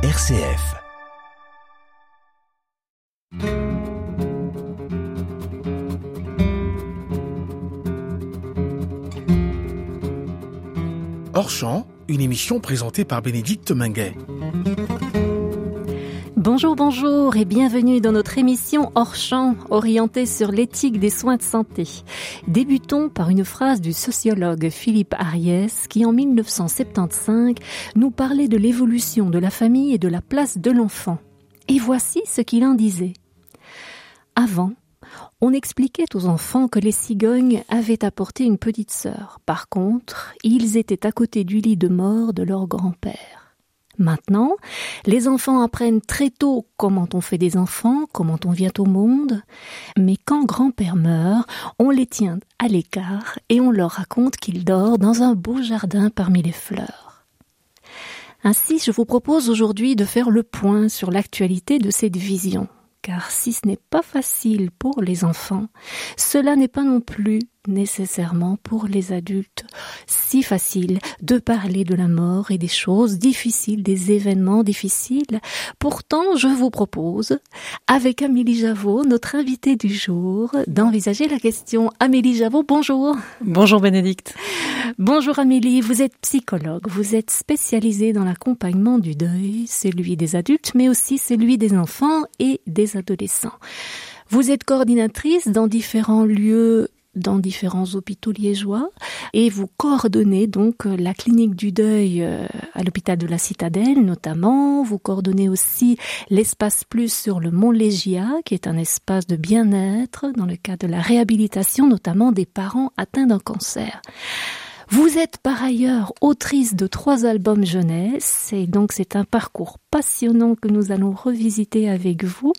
RCF. Hors une émission présentée par Bénédicte Minguet. Bonjour, bonjour et bienvenue dans notre émission hors champ orientée sur l'éthique des soins de santé. Débutons par une phrase du sociologue Philippe Ariès qui en 1975 nous parlait de l'évolution de la famille et de la place de l'enfant. Et voici ce qu'il en disait. Avant, on expliquait aux enfants que les cigognes avaient apporté une petite sœur. Par contre, ils étaient à côté du lit de mort de leur grand-père. Maintenant, les enfants apprennent très tôt comment on fait des enfants, comment on vient au monde, mais quand grand-père meurt, on les tient à l'écart et on leur raconte qu'il dort dans un beau jardin parmi les fleurs. Ainsi, je vous propose aujourd'hui de faire le point sur l'actualité de cette vision, car si ce n'est pas facile pour les enfants, cela n'est pas non plus nécessairement pour les adultes si facile de parler de la mort et des choses difficiles, des événements difficiles. Pourtant, je vous propose, avec Amélie Javot, notre invitée du jour, d'envisager la question. Amélie Javot, bonjour. Bonjour Bénédicte. Bonjour Amélie, vous êtes psychologue, vous êtes spécialisée dans l'accompagnement du deuil, celui des adultes, mais aussi celui des enfants et des adolescents. Vous êtes coordinatrice dans différents lieux dans différents hôpitaux liégeois et vous coordonnez donc euh, la clinique du deuil euh, à l'hôpital de la Citadelle notamment. Vous coordonnez aussi l'espace plus sur le Mont Légia qui est un espace de bien-être dans le cadre de la réhabilitation notamment des parents atteints d'un cancer. Vous êtes par ailleurs autrice de trois albums jeunesse et donc c'est un parcours passionnant que nous allons revisiter avec vous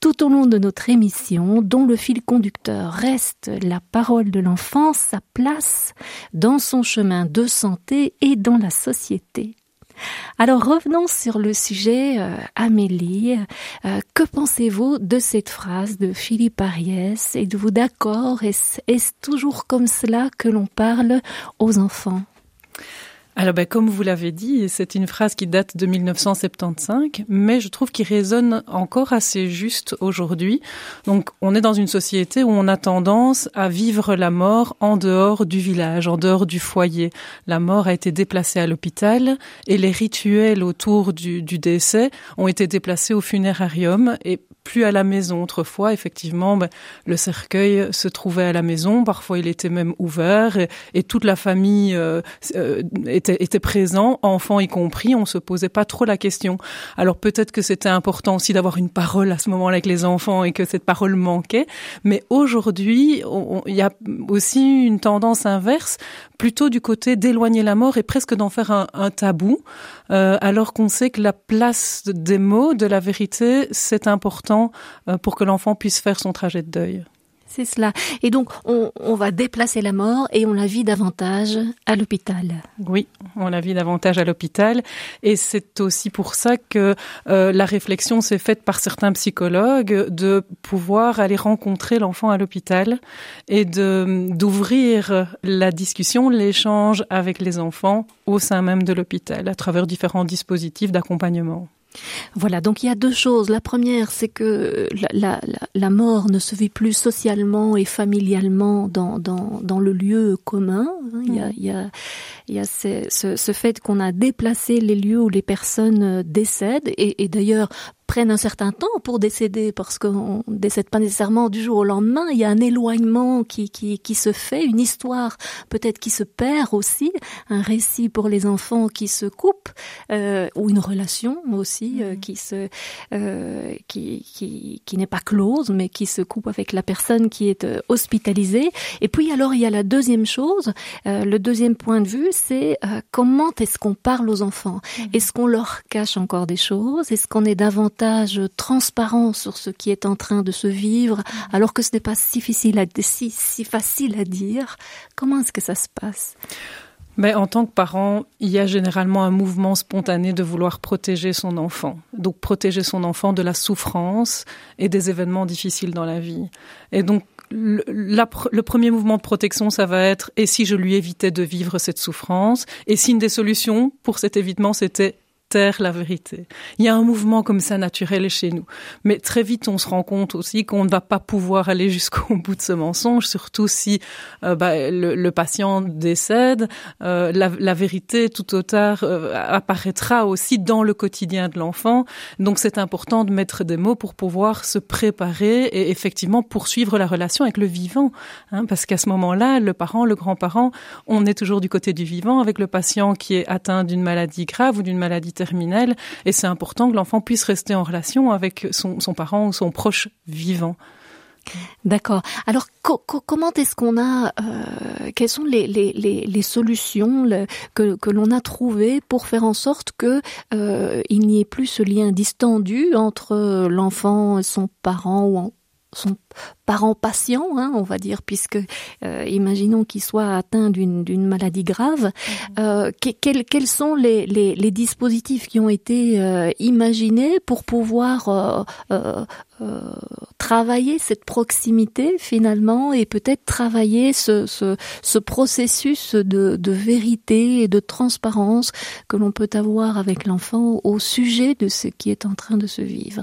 tout au long de notre émission dont le fil conducteur reste la parole de l'enfant, sa place dans son chemin de santé et dans la société. Alors revenons sur le sujet, euh, Amélie. Euh, que pensez-vous de cette phrase de Philippe Ariès? Êtes-vous d'accord? Est-ce toujours comme cela que l'on parle aux enfants? Alors, ben, comme vous l'avez dit, c'est une phrase qui date de 1975, mais je trouve qu'il résonne encore assez juste aujourd'hui. Donc, on est dans une société où on a tendance à vivre la mort en dehors du village, en dehors du foyer. La mort a été déplacée à l'hôpital et les rituels autour du, du décès ont été déplacés au funérarium et plus à la maison. Autrefois, effectivement, ben, le cercueil se trouvait à la maison. Parfois, il était même ouvert et, toute la famille euh, euh, était, était présent, enfants y compris. On se posait pas trop la question. Alors peut-être que c'était important aussi d'avoir une parole à ce moment-là avec les enfants et que cette parole manquait. Mais aujourd'hui, il y a aussi une tendance inverse, plutôt du côté d'éloigner la mort et presque d'en faire un, un tabou, euh, alors qu'on sait que la place des mots, de la vérité, c'est important euh, pour que l'enfant puisse faire son trajet de deuil. C'est cela. Et donc, on, va déplacer la mort et on la vit davantage à l'hôpital. Oui, on la vit davantage à l'hôpital. Et c'est aussi pour ça que euh, la réflexion s'est faite par certains psychologues de pouvoir aller rencontrer l'enfant à l'hôpital et de d'ouvrir la discussion, l'échange avec les enfants au sein même de l'hôpital à travers différents dispositifs d'accompagnement. Voilà, donc il y a deux choses. La première, c'est que la, la, la, mort ne se vit plus socialement et familialement dans, dans, dans le lieu commun. Il y a, il y a, il y a ce, ce, ce fait qu'on a déplacé les lieux où les personnes décèdent. Et, et d'ailleurs, prennent un certain temps pour décéder parce qu'on décède pas nécessairement du jour au lendemain. Il y a un éloignement qui, qui, qui se fait, une histoire peut-être qui se perd aussi, un récit pour les enfants qui se coupe euh, ou une relation aussi euh, qui se euh, qui, qui, qui n'est pas close mais qui se coupe avec la personne qui est euh, hospitalisée. Et puis alors il y a la deuxième chose, euh, le deuxième point de vue, c'est euh, comment est-ce qu'on parle aux enfants? Est-ce qu'on leur cache encore des choses? Est-ce qu'on est davantage transparent sur ce qui est en train de se vivre, mhm. alors que ce n'est pas si facile à, si, si facile à dire. Comment est-ce que ça se passe? Mais en tant que parent, il y a généralement un mouvement spontané de vouloir protéger son enfant. Donc protéger son enfant de la souffrance et des événements difficiles dans la vie. Et donc le, le, premier mouvement de protection, ça va être et si je lui évitais de vivre cette souffrance? Et si une des solutions pour cet évitement, c'était la vérité. Il y a un mouvement comme ça naturel chez nous. Mais très vite, on se rend compte aussi qu'on ne va pas pouvoir aller jusqu'au bout de ce mensonge, surtout si euh, bah, le, patient décède. Euh, la, vérité, tout au tard, euh, apparaîtra aussi dans le quotidien de l'enfant. Donc, c'est important de mettre des mots pour pouvoir se préparer et effectivement poursuivre la relation avec le vivant. Hein, parce qu'à ce moment-là, le parent, le grand-parent, on est toujours du côté du vivant avec le patient qui est atteint d'une maladie grave ou d'une maladie Et c'est important que l'enfant puisse rester en relation avec son, parent ou son proche vivant. D'accord. Alors comment est-ce qu'on a, euh, quelles sont les, solutions que, l'on a trouvées pour faire en sorte que euh, n'y ait plus ce lien distendu entre l'enfant et son parent ou son parent patient, hein, on va dire, puisque euh, imaginons qu'il soit atteint d'une maladie grave. Mhm. Euh, quels, quels, sont les, les, les, dispositifs qui ont été euh, imaginés pour pouvoir travailler cette proximité finalement et peut-être travailler ce, ce, ce processus de, de, vérité et de transparence que l'on peut avoir avec l'enfant au sujet de ce qui est en train de se vivre?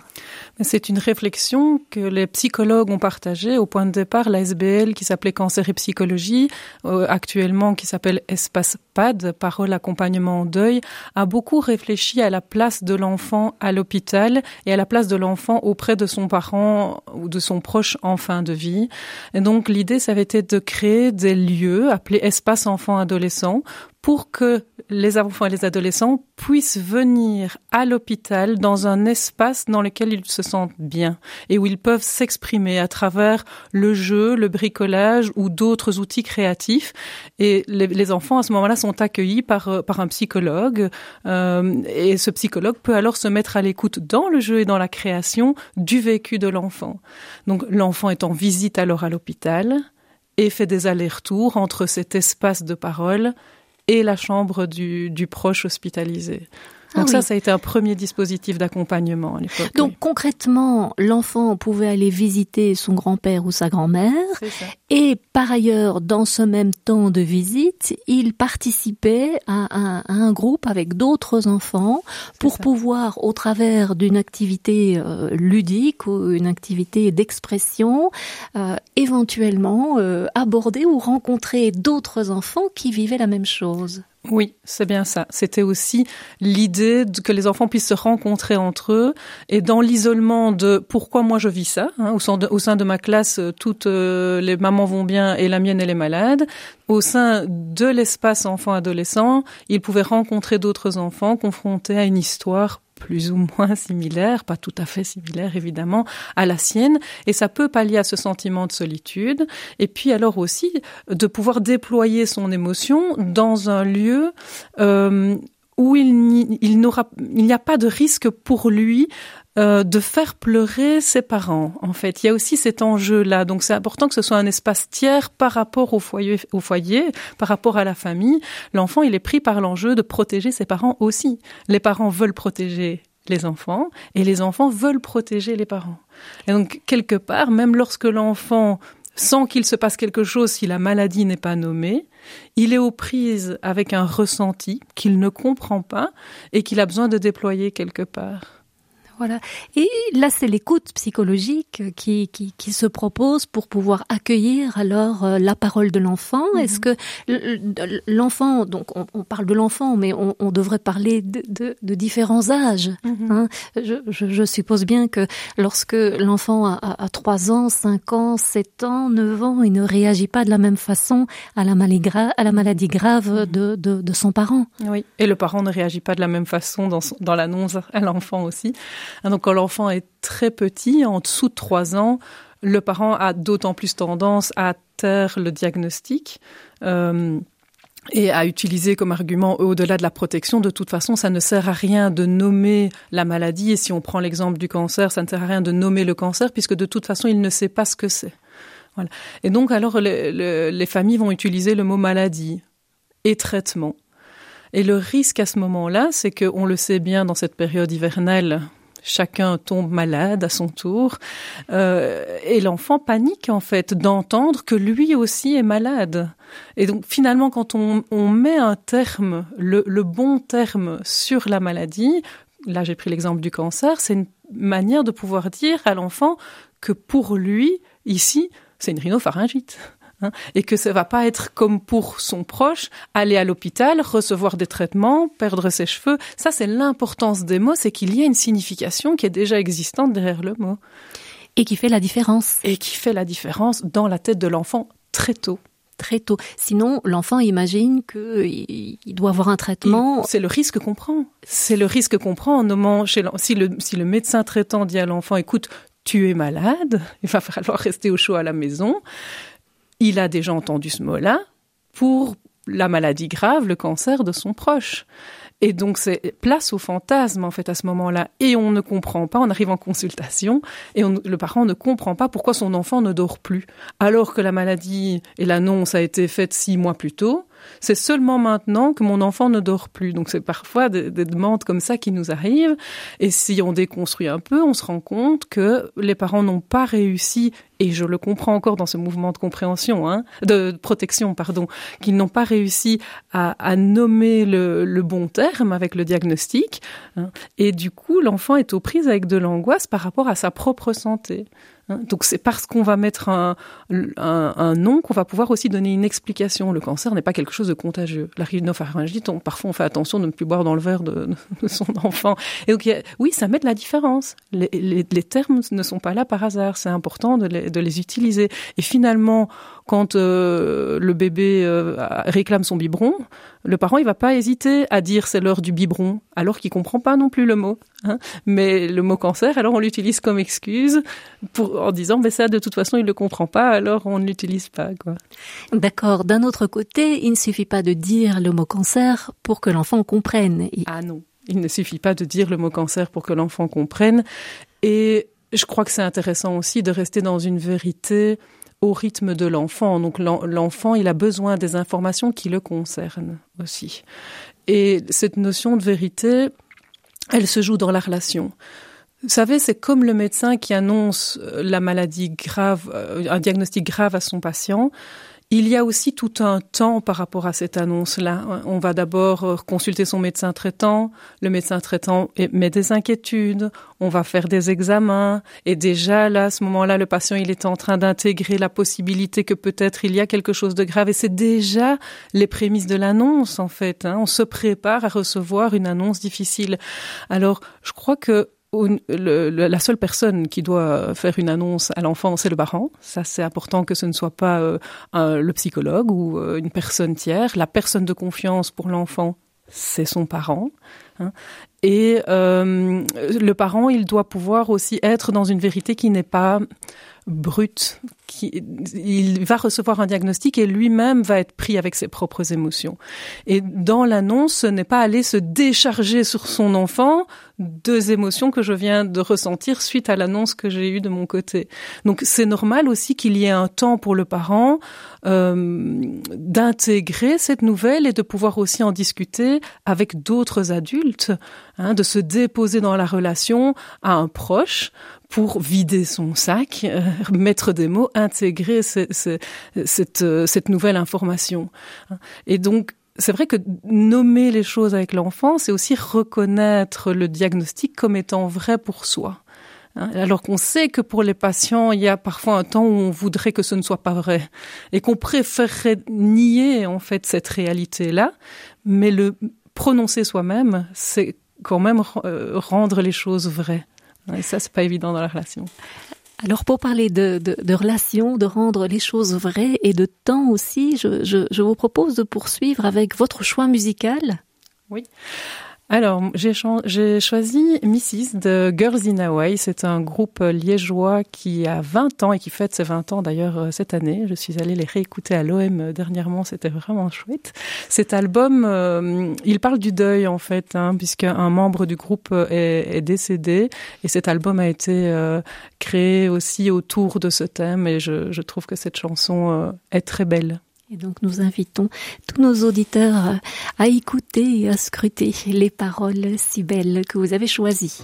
C'est une réflexion que les psychologues ont partagée au point de départ la SBL qui s'appelait Cancer et Psychologie, euh, actuellement qui s'appelle Espace PAD, Parole Accompagnement en Deuil, a beaucoup réfléchi à la place de l'enfant à l'hôpital et à la place de l'enfant auprès de son parent ou de son proche en fin de vie. Et donc l'idée, ça avait été de créer des lieux appelés espaces enfants-adolescents pour que les enfants et les adolescents puissent venir à l'hôpital dans un espace dans lequel ils se sentent bien et où ils peuvent s'exprimer à travers le jeu, le bricolage ou d'autres outils créatifs. Et les, enfants à ce moment-là sont accueillis par, euh, par un psychologue euh, et ce psychologue peut alors se mettre à l'écoute dans le jeu et dans la création du vécu de l'enfant. Donc l'enfant est en visite alors à l'hôpital et fait des allers-retours entre cet espace de parole et la chambre du, du proche hospitalisé. Ah Donc ça, ça a été un premier dispositif d'accompagnement à l'époque. Donc concrètement, l'enfant pouvait aller visiter son grand-père ou sa grand-mère, et par ailleurs, dans ce même temps de visite, il participait à, un groupe avec d'autres enfants pour pouvoir, au travers d'une activité euh, ludique ou une activité d'expression, euh, éventuellement euh, aborder ou rencontrer d'autres enfants qui vivaient la même chose. Oui, c'est bien ça. C'était aussi l'idée que les enfants puissent se rencontrer entre eux et dans l'isolement de pourquoi moi je vis ça. Hein, au, sein de, ma classe, euh, toutes euh, les mamans vont bien et la mienne elle est malade. Au sein de l'espace enfant-adolescent, ils pouvaient rencontrer d'autres enfants confrontés à une histoire plus ou moins similaire, pas tout à fait similaire évidemment, à la sienne, et ça peut pallier à ce sentiment de solitude, et puis alors aussi de pouvoir déployer son émotion dans un lieu euh, où il n'y a pas de risque pour lui euh, de faire pleurer ses parents. En fait, il y a aussi cet enjeu-là. Donc, c'est important que ce soit un espace tiers par rapport au foyer, au foyer, par rapport à la famille. L'enfant, il est pris par l'enjeu de protéger ses parents aussi. Les parents veulent protéger les enfants et les enfants veulent protéger les parents. Et donc, quelque part, même lorsque l'enfant sent qu'il se passe quelque chose si la maladie n'est pas nommée, il est aux prises avec un ressenti qu'il ne comprend pas et qu'il a besoin de déployer quelque part. Voilà. Et là, c'est l'écoute psychologique qui, qui, qui, se propose pour pouvoir accueillir alors euh, la parole de l'enfant. Mhm. Est-ce que l'enfant, donc on, on, parle de l'enfant, mais on, on, devrait parler de, de, de différents âges. Mhm. hein je, je, je, suppose bien que lorsque l'enfant a, a, 3 ans, 5 ans, 7 ans, 9 ans, il ne réagit pas de la même façon à la maladie, grave, à la maladie grave mhm. de, de, de son parent. Oui, et le parent ne réagit pas de la même façon dans, dans l'annonce à l'enfant aussi. Hein, donc quand l'enfant est très petit, en dessous de 3 ans, le parent a d'autant plus tendance à taire le diagnostic. Euh, et à utiliser comme argument au-delà de la protection, de toute façon, ça ne sert à rien de nommer la maladie. Et si on prend l'exemple du cancer, ça ne sert à rien de nommer le cancer, puisque de toute façon, il ne sait pas ce que c'est. Et donc, alors, les, les familles vont utiliser le mot maladie et traitement. Et le risque à ce moment-là, c'est qu'on le sait bien dans cette période hivernale chacun tombe malade à son tour, euh, et l'enfant panique en fait d'entendre que lui aussi est malade. Et donc finalement, quand on, met un terme, le, le, bon terme sur la maladie, là j'ai pris l'exemple du cancer, c'est une manière de pouvoir dire à l'enfant que pour lui, ici, c'est une rhinopharyngite. Hein, et que ça va pas être comme pour son proche, aller à l'hôpital, recevoir des traitements, perdre ses cheveux. Ça, c'est l'importance des mots, c'est qu'il y a une signification qui est déjà existante derrière le mot. Et qui fait la différence. Et qui fait la différence dans la tête de l'enfant très tôt très tôt. Sinon, l'enfant imagine qu'il doit avoir un traitement. C'est le risque qu'on prend. C'est le risque qu'on prend en nommant chez si le, si le médecin traitant dit à l'enfant, écoute, tu es malade, il va falloir rester au chaud à la maison il a déjà entendu ce mot-là pour la maladie grave, le cancer de son proche. Et donc c'est place au fantasme en fait à ce moment-là. Et on ne comprend pas, on arrive en consultation et le parent ne comprend pas pourquoi son enfant ne dort plus. Alors que la maladie et l'annonce a été faite six mois plus tôt, c'est seulement maintenant que mon enfant ne dort plus. Donc c'est parfois des, demandes comme ça qui nous arrivent. Et si on déconstruit un peu, on se rend compte que les parents n'ont pas réussi, et je le comprends encore dans ce mouvement de compréhension, hein, de protection, pardon, qu'ils n'ont pas réussi à, nommer le, bon terme avec le diagnostic. Hein. et du coup, l'enfant est aux prises avec de l'angoisse par rapport à sa propre santé. Hein, donc c'est parce qu'on va mettre un, nom qu'on va pouvoir aussi donner une explication. Le cancer n'est pas quelque chose de contagieux. La rhinopharyngite, parfois on fait attention de ne plus boire dans le verre de, son enfant. Et donc oui, ça met de la différence. Les, les, termes ne sont pas là par hasard. C'est important de les, de les utiliser. Et finalement, quand euh, le bébé euh, réclame son biberon, le parent il va pas hésiter à dire c'est l'heure du biberon, alors qu'il comprend pas non plus le mot. Hein. Mais le mot cancer, alors on l'utilise comme excuse pour en disant mais ça de toute façon il le comprend pas, alors on ne l'utilise pas quoi. D'accord. D'un autre côté, il ne suffit pas de dire le mot cancer pour que l'enfant comprenne. Ah non, il ne suffit pas de dire le mot cancer pour que l'enfant comprenne. Et je crois que c'est intéressant aussi de rester dans une vérité au rythme de l'enfant. Donc l'enfant, il a besoin des informations qui le concernent aussi. Et cette notion de vérité, elle se joue dans la relation. Vous savez, c'est comme le médecin qui annonce euh, la maladie grave, euh, un diagnostic grave à son patient. Il y a aussi tout un temps par rapport à cette annonce-là. On va d'abord euh, consulter son médecin traitant. Le médecin traitant met des inquiétudes. On va faire des examens. Et déjà, là, à ce moment-là, le patient, il est en train d'intégrer la possibilité que peut-être il y a quelque chose de grave. Et c'est déjà les prémices de l'annonce, en fait. Hein. On se prépare à recevoir une annonce difficile. Alors, je crois que la seule personne qui doit faire une annonce à l'enfant, c'est le parent. Ça, c'est important que ce ne soit pas euh, le psychologue ou euh, une personne tiers. La personne de confiance pour l'enfant, c'est son parent. Hein. Et euh, le parent, il doit pouvoir aussi être dans une vérité qui n'est pas brute. Il va recevoir un diagnostic et lui-même va être pris avec ses propres émotions. Et dans l'annonce, ce n'est pas aller se décharger sur son enfant deux émotions que je viens de ressentir suite à l'annonce que j'ai eue de mon côté. Donc c'est normal aussi qu'il y ait un temps pour le parent euh, d'intégrer cette nouvelle et de pouvoir aussi en discuter avec d'autres adultes, hein, de se déposer dans la relation à un proche pour vider son sac, euh, mettre des mots, intégrer cette, euh, cette nouvelle information. Et donc, c'est vrai que nommer les choses avec l'enfant, c'est aussi reconnaître le diagnostic comme étant vrai pour soi. Hein, alors qu'on sait que pour les patients, il y a parfois un temps où on voudrait que ce ne soit pas vrai et qu'on préférerait nier en fait cette réalité-là, mais le prononcer soi-même, c'est quand même euh, rendre les choses vraies. Et ça, c'est pas évident dans la relation. Alors pour parler de, de, de relations, de rendre les choses vraies et de temps aussi, je, je, je vous propose de poursuivre avec votre choix musical. Oui. Alors, j'ai choisi Mrs. de Girls in Hawaii. C'est un groupe liégeois qui a 20 ans et qui fête ses 20 ans d'ailleurs euh, cette année. Je suis allée les réécouter à l'OM euh, dernièrement. C'était vraiment chouette. Cet album, euh, il parle du deuil en fait, hein, puisqu'un membre du groupe est, décédé. Et cet album a été créé aussi autour de ce thème. Et je trouve que cette chanson est très belle. Et donc nous invitons tous nos auditeurs à écouter et à scruter les paroles si belles que vous avez choisies.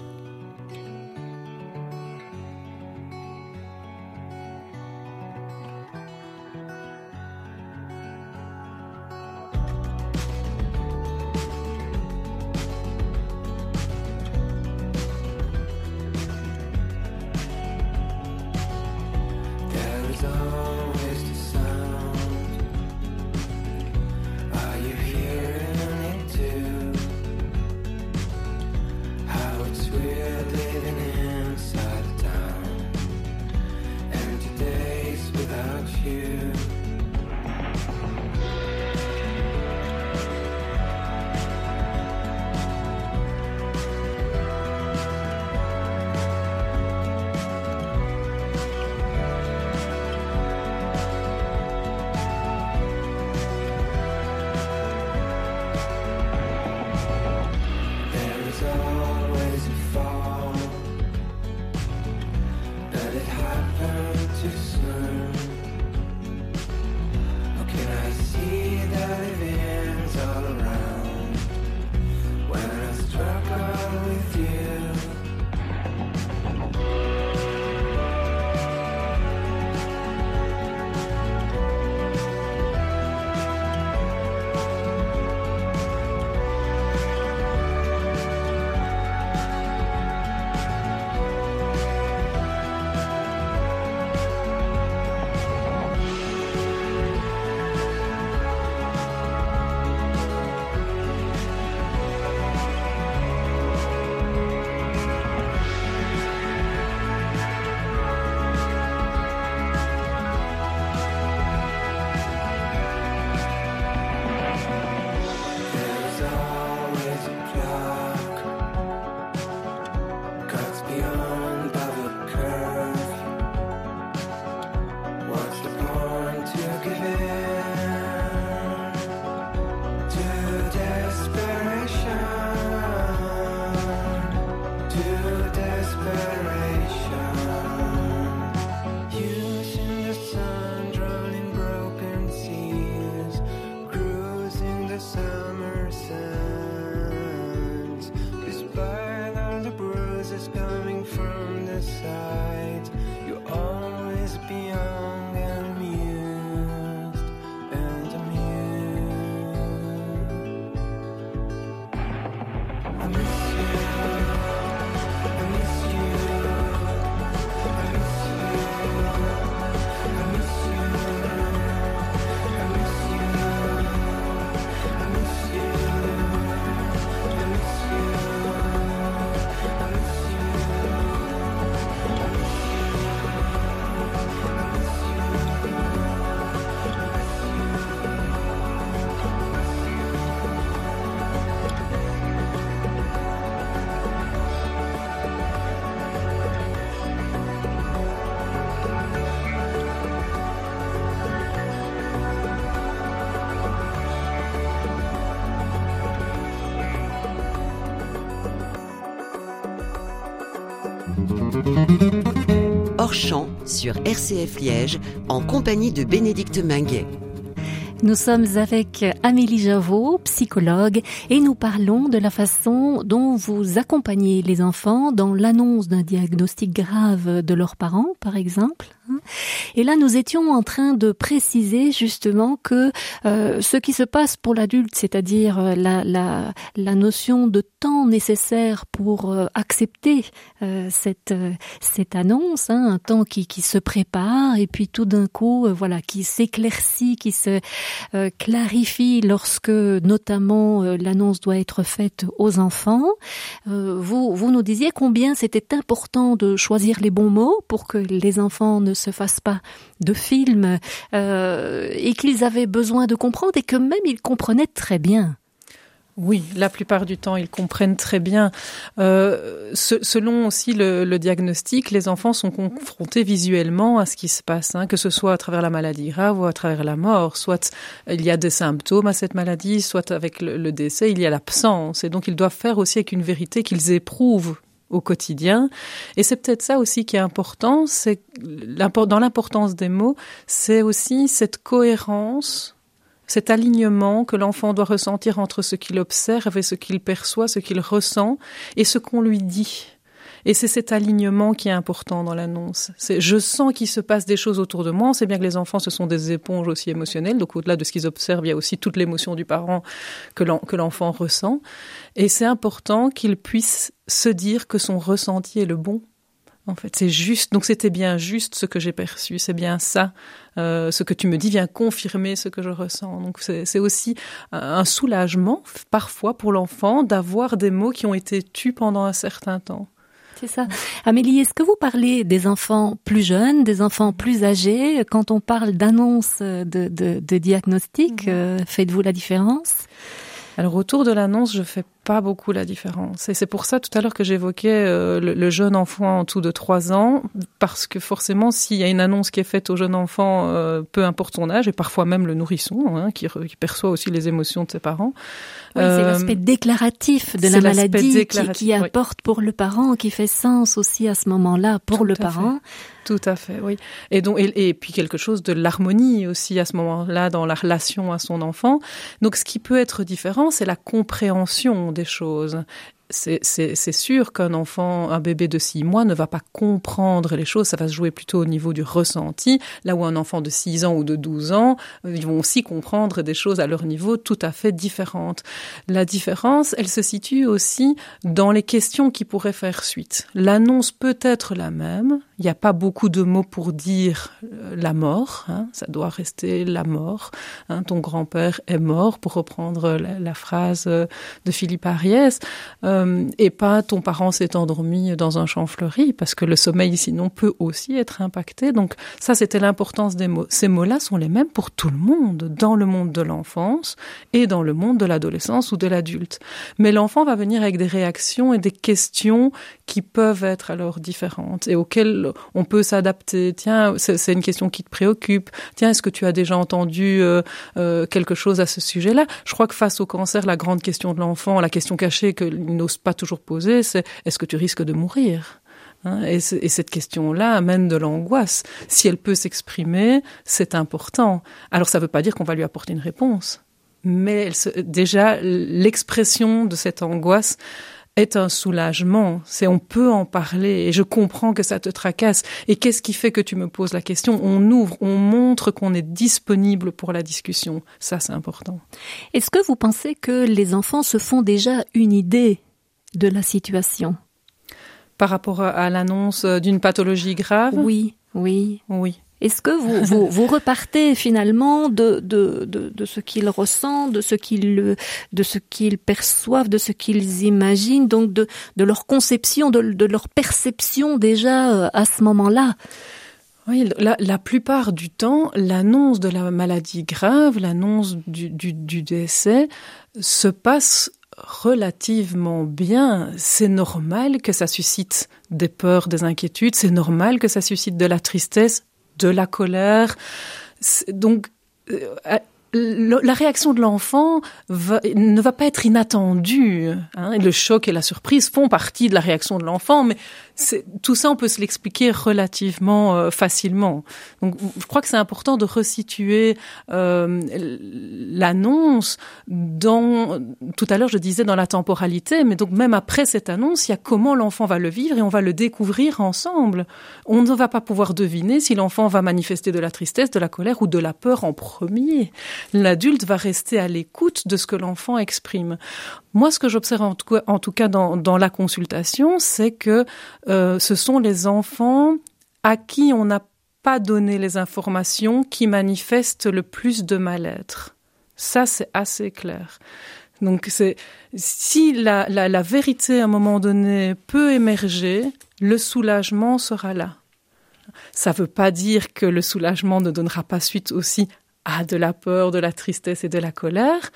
Champ sur RCF Liège en compagnie de Bénédicte Minguet. Nous sommes avec Amélie Javot, psychologue, et nous parlons de la façon dont vous accompagnez les enfants dans l'annonce d'un diagnostic grave de leurs parents, par exemple. Et là, nous étions en train de préciser justement que euh, ce qui se passe pour l'adulte, c'est-à-dire euh, la, la, la, notion de temps nécessaire pour euh, accepter cette, cette annonce, hein, un temps qui, qui se prépare et puis tout d'un coup, voilà, qui s'éclaircit, qui se clarifie lorsque notamment l'annonce doit être faite aux enfants. vous, vous nous disiez combien c'était important de choisir les bons mots pour que les enfants ne se fassent pas de films euh, et qu'ils avaient besoin de comprendre et que même ils comprenaient très bien. Oui, la plupart du temps, ils comprennent très bien. Euh, selon aussi le, diagnostic, les enfants sont confrontés visuellement à ce qui se passe, hein, que ce soit à travers la maladie grave ou à travers la mort. Soit il y a des symptômes à cette maladie, soit avec le décès, il y a l'absence. Et donc, ils doivent faire aussi avec une vérité qu'ils éprouvent au quotidien. Et c'est peut-être ça aussi qui est important, c'est dans l'importance des mots, c'est aussi cette cohérence, cet alignement que l'enfant doit ressentir entre ce qu'il observe et ce qu'il perçoit, ce qu'il ressent et ce qu'on lui dit. Et c'est cet alignement qui est important dans l'annonce. Je sens qu'il se passe des choses autour de moi. On sait bien que les enfants, ce sont des éponges aussi émotionnelles. Donc au-delà de ce qu'ils observent, il y a aussi toute l'émotion du parent que l'enfant ressent. Et c'est important qu'il puisse se dire que son ressenti est le bon. En fait, c'est juste. Donc c'était bien juste ce que j'ai perçu. C'est bien ça. Euh, ce que tu me dis vient confirmer ce que je ressens. Donc c'est aussi un soulagement parfois pour l'enfant d'avoir des mots qui ont été tus pendant un certain temps. C'est ça. Amélie, est-ce que vous parlez des enfants plus jeunes, des enfants plus âgés Quand on parle d'annonce de, de, de, diagnostic, euh, faites-vous la différence? Alors autour de l'annonce, je fais pas beaucoup la différence. Et c'est pour ça tout à l'heure que j'évoquais euh, le, jeune enfant en dessous de 3 ans, parce que forcément, s'il y a une annonce qui est faite au jeune enfant, euh, peu importe son âge, et parfois même le nourrisson, hein, qui, qui, perçoit aussi les émotions de ses parents. Oui, c'est euh, l'aspect déclaratif de la maladie qui, qui, apporte pour le parent, qui fait sens aussi à ce moment-là pour le parent. Tout à fait, oui. Et donc, et, et puis quelque chose de l'harmonie aussi à ce moment-là dans la relation à son enfant. Donc, ce qui peut être différent, c'est la compréhension des choses c'est sûr qu'un enfant, un bébé de six mois ne va pas comprendre les choses, ça va se jouer plutôt au niveau du ressenti, là où un enfant de 6 ans ou de 12 ans, euh, ils vont aussi comprendre des choses à leur niveau tout à fait différentes. La différence, elle se situe aussi dans les questions qui pourraient faire suite. L'annonce peut être la même, il n'y a pas beaucoup de mots pour dire euh, la mort, hein, ça doit rester la mort. Hein, ton grand-père est mort, pour reprendre la, phrase euh, de Philippe Ariès. Euh, et pas ton parent s'est endormi dans un champ fleuri, parce que le sommeil sinon peut aussi être impacté. Donc ça, c'était l'importance des mots. Ces mots-là sont les mêmes pour tout le monde, dans le monde de l'enfance et dans le monde de l'adolescence ou de l'adulte. Mais l'enfant va venir avec des réactions et des questions qui peuvent être alors différentes et auxquelles on peut s'adapter. Tiens, c'est une question qui te préoccupe. Tiens, est-ce que tu as déjà entendu euh, euh, quelque chose à ce sujet-là? Je crois que face au cancer, la grande question de l'enfant, la question cachée que n'ose pas toujours poser, c'est est-ce que tu risques de mourir? Hein, et, cette question-là amène de l'angoisse. Si elle peut s'exprimer, c'est important. Alors ça ne veut pas dire qu'on va lui apporter une réponse, mais déjà l'expression de cette angoisse est un soulagement. C'est on peut en parler et je comprends que ça te tracasse. Et qu'est-ce qui fait que tu me poses la question? On ouvre, on montre qu'on est disponible pour la discussion. Ça, c'est important. Est-ce que vous pensez que les enfants se font déjà une idée de la situation? Par rapport à l'annonce d'une pathologie grave? Oui, oui. Oui. Est-ce que vous, vous, vous, repartez finalement de, de, de, de ce qu'ils ressentent, de ce qu'ils de ce qu'ils perçoivent, de ce qu'ils imaginent, donc de, de leur conception, de, de leur perception déjà euh, à ce moment-là? Oui, la, la, plupart du temps, l'annonce de la maladie grave, l'annonce du, du, du décès se passe relativement bien. C'est normal que ça suscite des peurs, des inquiétudes, c'est normal que ça suscite de la tristesse, de la colère. Donc, euh, la réaction de l'enfant ne va pas être inattendue. Hein. Le choc et la surprise font partie de la réaction de l'enfant, mais tout ça, on peut se l'expliquer relativement euh, facilement. Donc, je crois que c'est important de resituer euh, l'annonce dans. Tout à l'heure, je disais dans la temporalité, mais donc même après cette annonce, il y a comment l'enfant va le vivre et on va le découvrir ensemble. On ne va pas pouvoir deviner si l'enfant va manifester de la tristesse, de la colère ou de la peur en premier. L'adulte va rester à l'écoute de ce que l'enfant exprime. Moi, ce que j'observe en tout cas, dans, la consultation, c'est que euh, ce sont les enfants à qui on n'a pas donné les informations qui manifestent le plus de mal-être. Ça, c'est assez clair. Donc, si la, la, la vérité à un moment donné peut émerger, le soulagement sera là. Ça ne veut pas dire que le soulagement ne donnera pas suite aussi à de la peur, de la tristesse et de la colère,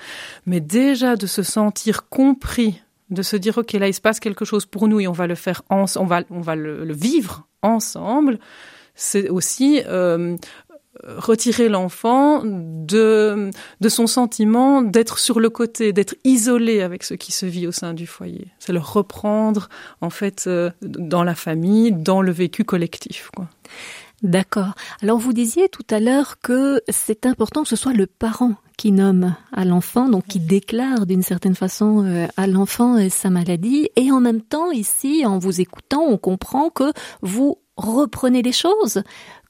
mais déjà de se sentir compris, de se dire ok là il se passe quelque chose pour nous et on va le faire on va on va le, vivre ensemble, c'est aussi euh, retirer l'enfant de, de son sentiment d'être sur le côté, d'être isolé avec ce qui se vit au sein du foyer. C'est le reprendre en fait euh, dans la famille, dans le vécu collectif. Quoi. D'accord. Alors vous disiez tout à l'heure que c'est important que ce soit le parent qui nomme à l'enfant, donc qui déclare d'une certaine façon euh, à l'enfant euh, sa maladie, et en même temps ici, en vous écoutant, on comprend que vous reprenez les choses.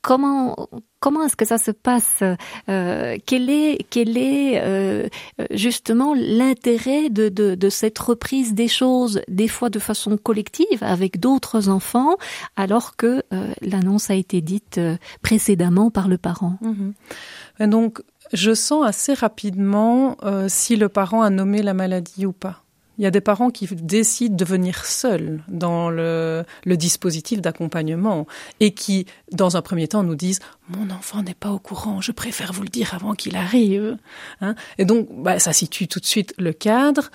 Comment comment est-ce que ça se passe euh, Quel est quel est euh, justement l'intérêt de, de, de cette reprise des choses, des fois de façon collective avec d'autres enfants, alors que euh, l'annonce a été dite euh, précédemment par le parent? Mhm. Et donc je sens assez rapidement euh, si le parent a nommé la maladie ou pas. Il y a des parents qui décident de venir seuls dans le, dispositif d'accompagnement et qui, dans un premier temps, nous disent mon enfant n'est pas au courant, je préfère vous le dire avant qu'il arrive. Hein et donc, bah, ça situe tout de suite le cadre.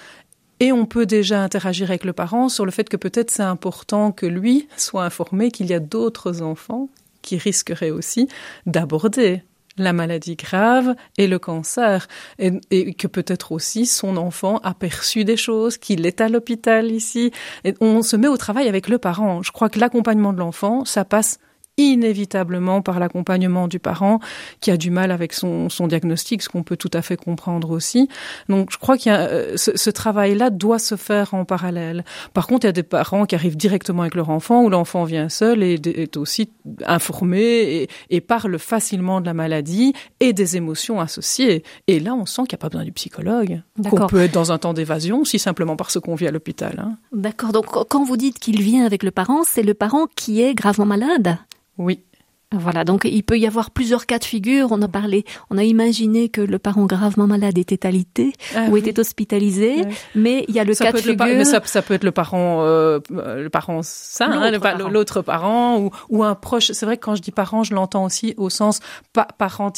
Et on peut déjà interagir avec le parent sur le fait que peut-être c'est important que lui soit informé qu'il y a d'autres enfants qui risqueraient aussi d'aborder la maladie grave et le cancer, et, que peut-être aussi son enfant a perçu des choses, qu'il est à l'hôpital ici. Et on se met au travail avec le parent. Je crois que l'accompagnement de l'enfant, ça passe inévitablement par l'accompagnement du parent qui a du mal avec son, son diagnostic, ce qu'on peut tout à fait comprendre aussi. Donc je crois qu'il y a euh, ce, ce travail-là doit se faire en parallèle. Par contre, il y a des parents qui arrivent directement avec leur enfant ou l'enfant vient seul et est aussi informé et, et, parle facilement de la maladie et des émotions associées. Et là, on sent qu'il n'y a pas besoin du psychologue. Qu'on peut être dans un temps d'évasion si simplement parce qu'on vit à l'hôpital. Hein. D'accord. Donc quand vous dites qu'il vient avec le parent, c'est le parent qui est gravement malade? Oui. Voilà, donc il peut y avoir plusieurs cas de figure. On a parlé, on a imaginé que le parent gravement malade était alité ah, ou oui. était hospitalisé, oui. mais il y a le ça cas de figure. Le, mais ça, ça, peut être le parent, euh, le parent sain, l'autre hein, parent. parent, ou, ou un proche. C'est vrai que quand je dis parent, je l'entends aussi au sens pa parent,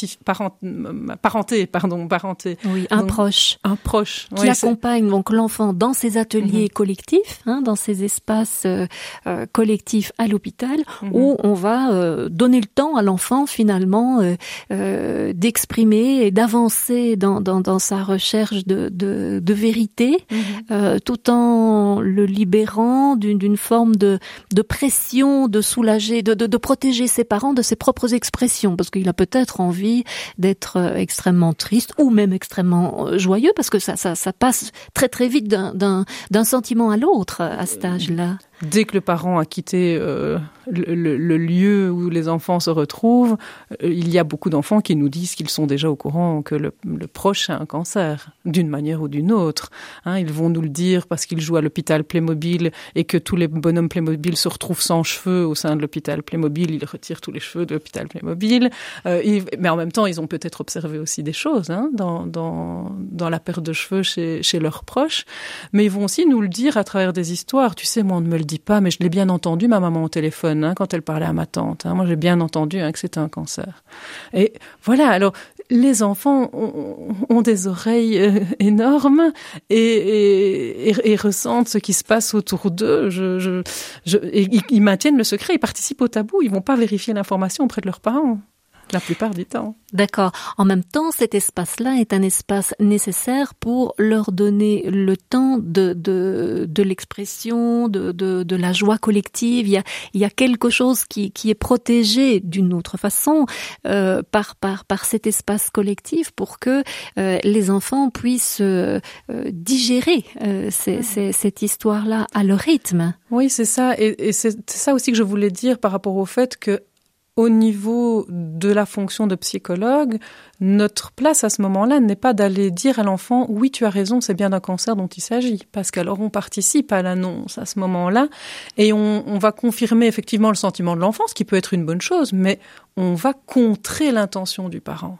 parenté, pardon, parenté. Oui, un donc, proche. Un proche. Qui accompagne donc l'enfant dans ses ateliers -hmm. collectifs, hein, dans ses espaces euh, euh, collectifs à l'hôpital, -hmm. où on va euh, donner le temps à l'enfant finalement euh, euh, d'exprimer et d'avancer dans, dans, dans, sa recherche de, de, de vérité, -hmm. euh, tout en le libérant d'une forme de, de pression, de soulager, de, de, de protéger ses parents de ses propres expressions, parce qu'il a peut-être envie d'être extrêmement triste ou même extrêmement joyeux, parce que ça, ça, ça passe très très vite d'un sentiment à l'autre à cet âge-là dès que le parent a quitté euh, le, lieu où les enfants se retrouvent, euh, il y a beaucoup d'enfants qui nous disent qu'ils sont déjà au courant que le, proche a un cancer, d'une manière ou d'une autre. Hein, ils vont nous le dire parce qu'ils jouent à l'hôpital Playmobil et que tous les bonhommes Playmobil se retrouvent sans cheveux au sein de l'hôpital Playmobil. Ils retirent tous les cheveux de l'hôpital Playmobil. Euh, mais en même temps, ils ont peut-être observé aussi des choses hein, dans, la perte de cheveux chez, chez leurs proches. Mais ils vont aussi nous le dire à travers des histoires. Tu sais, moi, on me le dit pas, mais je l'ai bien entendu, ma maman au téléphone, hein, quand elle parlait à ma tante. Hein. Moi, j'ai bien entendu hein, que c'était un cancer. Et voilà, alors, les enfants ont, des oreilles euh, énormes et, ressentent ce qui se passe autour d'eux. Je, je, je, ils maintiennent le secret, ils participent au tabou, ils vont pas vérifier l'information auprès de leurs parents la plupart du temps. D'accord. En même temps, cet espace-là est un espace nécessaire pour leur donner le temps de, de, de l'expression, de, de, de la joie collective. Il y a, il y a quelque chose qui, qui est protégé d'une autre façon euh, par, par, par cet espace collectif pour que euh, les enfants puissent euh, digérer ces, ces, cette histoire-là à leur rythme. Oui, c'est ça. Et, et c'est ça aussi que je voulais dire par rapport au fait que au niveau de la fonction de psychologue, notre place à ce moment-là n'est pas d'aller dire à l'enfant oui tu as raison c'est bien d'un cancer dont il s'agit parce qu'alors on participe à l'annonce à ce moment-là et on, on va confirmer effectivement le sentiment de l'enfant ce qui peut être une bonne chose mais on va contrer l'intention du parent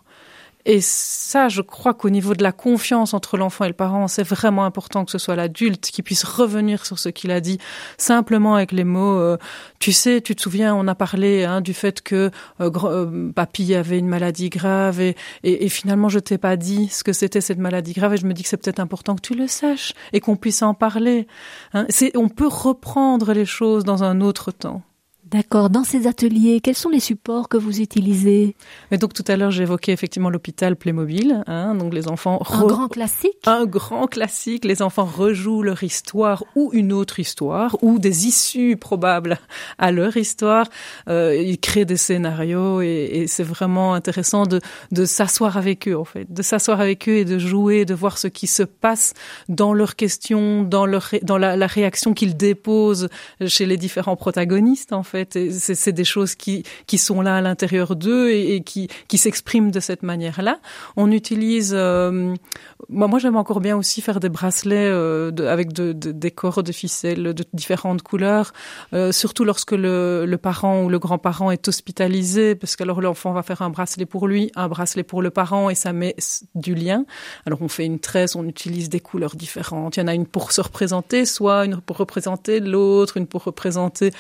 Et ça, je crois qu'au niveau de la confiance entre l'enfant et le parent, c'est vraiment important que ce soit l'adulte qui puisse revenir sur ce qu'il a dit, simplement avec les mots euh, Tu sais, tu te souviens, on a parlé hein, du fait que euh, euh, papy avait une maladie grave et, et, et finalement, je t'ai pas dit ce que c'était cette maladie grave et je me dis que c'est peut-être important que tu le saches et qu'on puisse en parler. Hein. On peut reprendre les choses dans un autre temps. D'accord. Dans ces ateliers, quels sont les supports que vous utilisez? Et donc tout à l'heure, j'évoquais effectivement l'hôpital Playmobil. Hein, donc les enfants un grand classique? Un grand classique. Les enfants rejouent leur histoire ou une autre histoire ou des issues probables à leur histoire. Euh, ils créent des scénarios et, et c'est vraiment intéressant de, de s'asseoir avec eux en fait, de s'asseoir avec eux et de jouer, de voir ce qui se passe dans leurs questions, dans leur dans la, la réaction qu'ils déposent chez les différents protagonistes en fait fait. C'est des choses qui, sont là à l'intérieur d'eux et, qui, s'expriment de cette manière-là. On utilise... Euh, moi, moi j'aime encore bien aussi faire des bracelets euh, avec de, de, des corps de ficelle de différentes couleurs, euh, surtout lorsque le, le, parent ou le grand-parent est hospitalisé, parce qu'alors l'enfant va faire un bracelet pour lui, un bracelet pour le parent, et ça met du lien. Alors on fait une tresse, on utilise des couleurs différentes. Il y en a une pour se représenter, soit une pour représenter l'autre, une pour représenter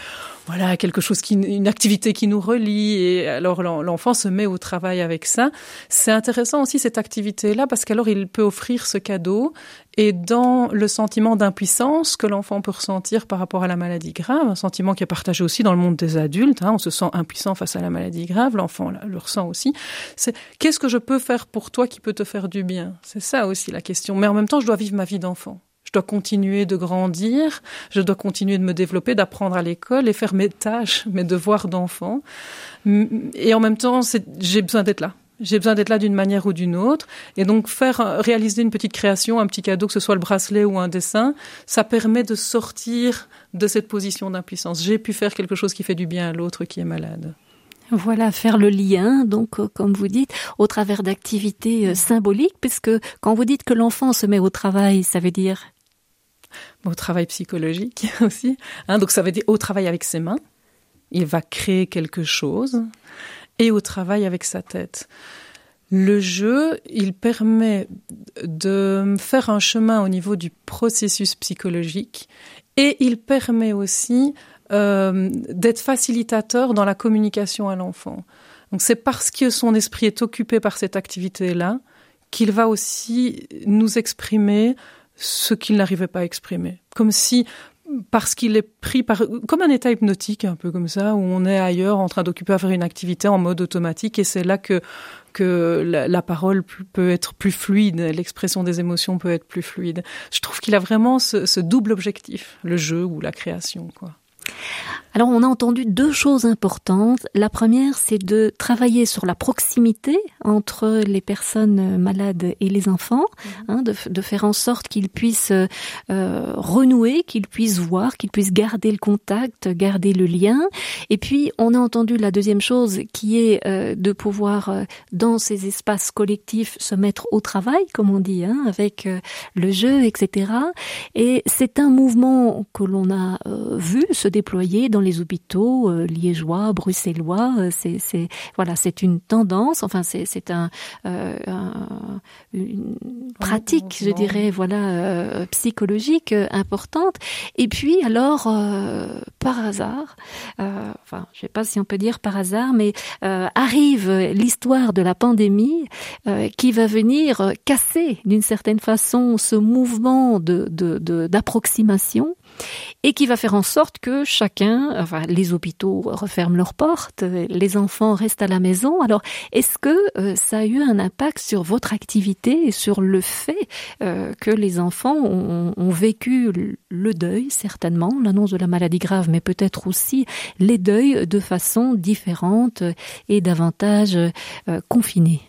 voilà quelque chose qui une activité qui nous relie et alors l'enfant se met au travail avec ça. C'est intéressant aussi cette activité là parce qu'alors il peut offrir ce cadeau et dans le sentiment d'impuissance que l'enfant peut ressentir par rapport à la maladie grave, un sentiment qui est partagé aussi dans le monde des adultes, hein, on se sent impuissant face à la maladie grave, l'enfant le ressent aussi. C'est qu'est-ce que je peux faire pour toi qui peut te faire du bien? C'est ça aussi la question. Mais en même temps, je dois vivre ma vie d'enfant. Je dois continuer de grandir, je dois continuer de me développer, d'apprendre à l'école et faire mes tâches, mes devoirs d'enfant. Et en même temps, j'ai besoin d'être là. J'ai besoin d'être là d'une manière ou d'une autre. Et donc faire réaliser une petite création, un petit cadeau, que ce soit le bracelet ou un dessin, ça permet de sortir de cette position d'impuissance. J'ai pu faire quelque chose qui fait du bien à l'autre qui est malade. Voilà, faire le lien, donc, euh, comme vous dites, au travers d'activités euh, symboliques, puisque quand vous dites que l'enfant se met au travail, ça veut dire au travail psychologique aussi. Hein, donc ça veut dire au travail avec ses mains, il va créer quelque chose, et au travail avec sa tête. Le jeu, il permet de faire un chemin au niveau du processus psychologique et il permet aussi euh, d'être facilitateur dans la communication à l'enfant. Donc c'est parce que son esprit est occupé par cette activité-là qu'il va aussi nous exprimer ce qu'il n'arrivait pas à exprimer. Comme si parce qu'il est pris par comme un état hypnotique un peu comme ça où on est ailleurs en train d'occuper à faire une activité en mode automatique et c'est là que que la, parole peut être plus fluide l'expression des émotions peut être plus fluide je trouve qu'il a vraiment ce, ce double objectif le jeu ou la création quoi alors on a entendu deux choses importantes. La première, c'est de travailler sur la proximité entre les personnes malades et les enfants, mhm. hein, de, de, faire en sorte qu'ils puissent euh, renouer, qu'ils puissent voir, qu'ils puissent garder le contact, garder le lien. Et puis on a entendu la deuxième chose qui est euh, de pouvoir euh, dans ces espaces collectifs se mettre au travail, comme on dit, hein, avec euh, le jeu, etc. Et c'est un mouvement que l'on a euh, vu se déployer dans les hôpitaux euh, liégeois, bruxellois. Euh, c'est voilà, c'est une tendance. Enfin, c'est un, euh, un, une pratique, je dirais, voilà, psychologique importante. Et puis alors, par hasard, enfin, je sais pas si on peut dire par hasard, mais arrive l'histoire de la pandémie qui va venir casser d'une certaine façon ce mouvement de d'approximation. De, et qui va faire en sorte que chacun, enfin les hôpitaux referment leurs portes, les enfants restent à la maison. Alors est-ce que euh, ça a eu un impact sur votre activité et sur le fait euh, que les enfants ont, vécu le deuil certainement, l'annonce de la maladie grave, mais peut-être aussi les deuils de façon différente et davantage euh, confinée?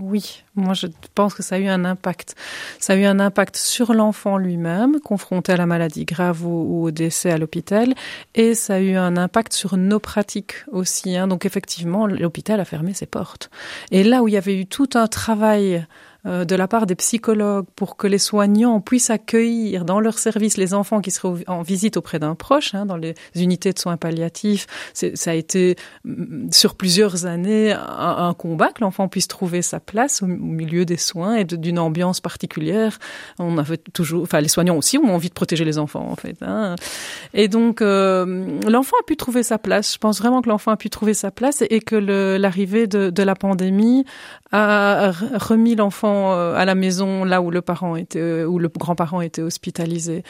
Oui, moi je pense que ça a eu un impact. Ça a eu un impact sur l'enfant lui-même, confronté à la maladie grave ou, au décès à l'hôpital, et ça a eu un impact sur nos pratiques aussi. Hein. Donc effectivement, l'hôpital a fermé ses portes. Et là où il y avait eu tout un travail de la part des psychologues pour que les soignants puissent accueillir dans leur service les enfants qui seraient en visite auprès d'un proche, hein, dans les unités de soins palliatifs. Ça a été mm, sur plusieurs années un, combat que l'enfant puisse trouver sa place au, au milieu des soins et d'une ambiance particulière. On avait toujours, enfin les soignants aussi ont envie de protéger les enfants en fait. Hein. Et donc euh, l'enfant a pu trouver sa place. Je pense vraiment que l'enfant a pu trouver sa place et que l'arrivée de, de la pandémie a remis l'enfant euh, à la maison là où le parent était euh, où le grand-parent était hospitalisé.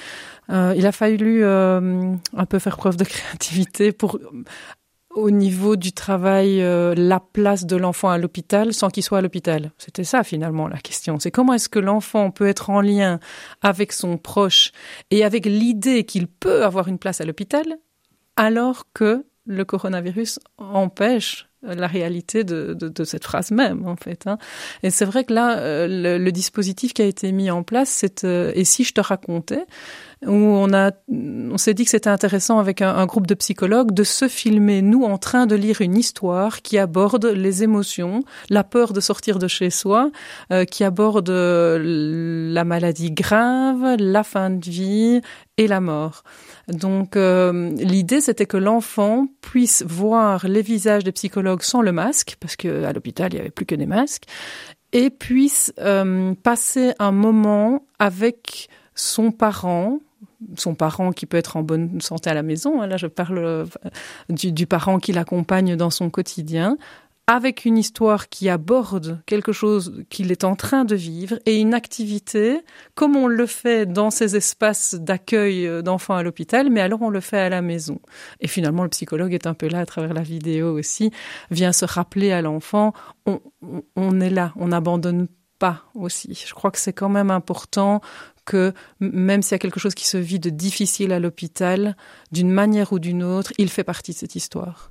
Euh, il a fallu un peu faire preuve de créativité pour au niveau du travail la place de l'enfant à l'hôpital sans qu'il soit à l'hôpital. C'était ça finalement la question. C'est comment est-ce que l'enfant peut être en lien avec son proche et avec l'idée qu'il peut avoir une place à l'hôpital alors que le coronavirus empêche la réalité de, de, de cette phrase même en fait hein. et c'est vrai que là euh, le, le dispositif qui a été mis en place c'est euh, et si je te racontais où on a, on s'est dit que c'était intéressant avec un, groupe de psychologues de se filmer nous en train de lire une histoire qui aborde les émotions, la peur de sortir de chez soi, euh, qui aborde la maladie grave, la fin de vie et la mort. Donc euh, l'idée c'était que l'enfant puisse voir les visages des psychologues sans le masque, parce qu'à l'hôpital il n'y avait plus que des masques, et puisse euh, passer un moment avec son parent, son parent qui peut être en bonne santé à la maison, hein, là je parle euh, du, parent qui l'accompagne dans son quotidien, avec une histoire qui aborde quelque chose qu'il est en train de vivre et une activité comme on le fait dans ces espaces d'accueil euh, d'enfants à l'hôpital, mais alors on le fait à la maison. Et finalement, le psychologue est un peu là à travers la vidéo aussi, vient se rappeler à l'enfant, on, on est là, on n'abandonne pas aussi. Je crois que c'est quand même important que même s'il y a quelque chose qui se vit de difficile à l'hôpital, d'une manière ou d'une autre, il fait partie de cette histoire.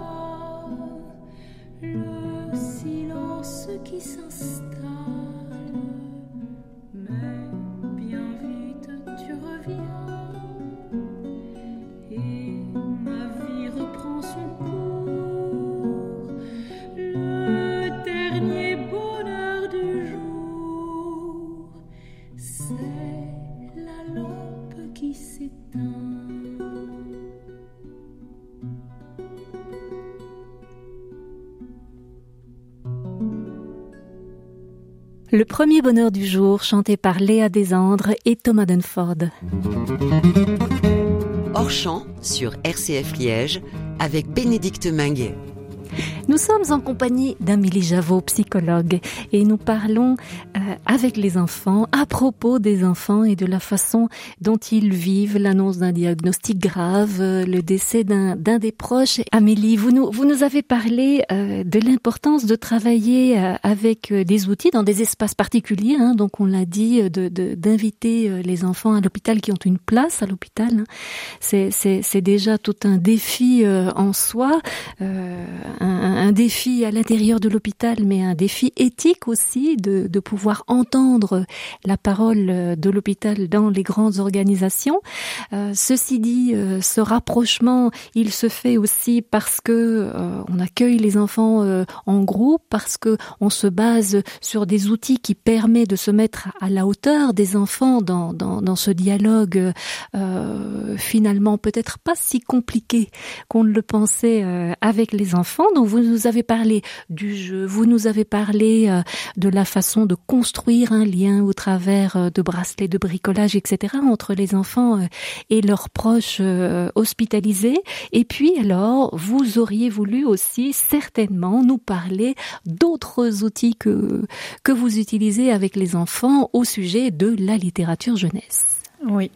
premier bonheur du jour, chanté par Léa Desandres et Thomas Dunford. Hors champ sur RCF Liège avec Bénédicte Minguet. Nous sommes en compagnie d'Amélie Javot, psychologue, et nous parlons euh, avec les enfants à propos des enfants et de la façon dont ils vivent l'annonce d'un diagnostic grave, euh, le décès d'un des proches. Amélie, vous nous, vous nous avez parlé euh, de l'importance de travailler avec des outils dans des espaces particuliers, hein, donc on l'a dit, d'inviter de, les enfants à l'hôpital qui ont une place à l'hôpital. Hein. C'est déjà tout un défi en soi. Un, un, défi à l'intérieur de l'hôpital, mais un défi éthique aussi de, de pouvoir entendre la parole de l'hôpital dans les grandes organisations. Euh, ceci dit, euh, ce rapprochement, il se fait aussi parce que euh, on accueille les enfants en groupe, parce que on se base sur des outils qui permettent de se mettre à la hauteur des enfants dans, dans, ce dialogue finalement peut-être pas si compliqué qu'on ne le pensait avec les enfants. Donc nous avez parlé du jeu, vous nous avez parlé euh, de la façon de construire un lien au travers euh, de bracelets de bricolage, etc., entre les enfants euh, et leurs proches hospitalisés. Et puis alors, vous auriez voulu aussi certainement nous parler d'autres outils que, que vous utilisez avec les enfants au sujet de la littérature jeunesse. Oui.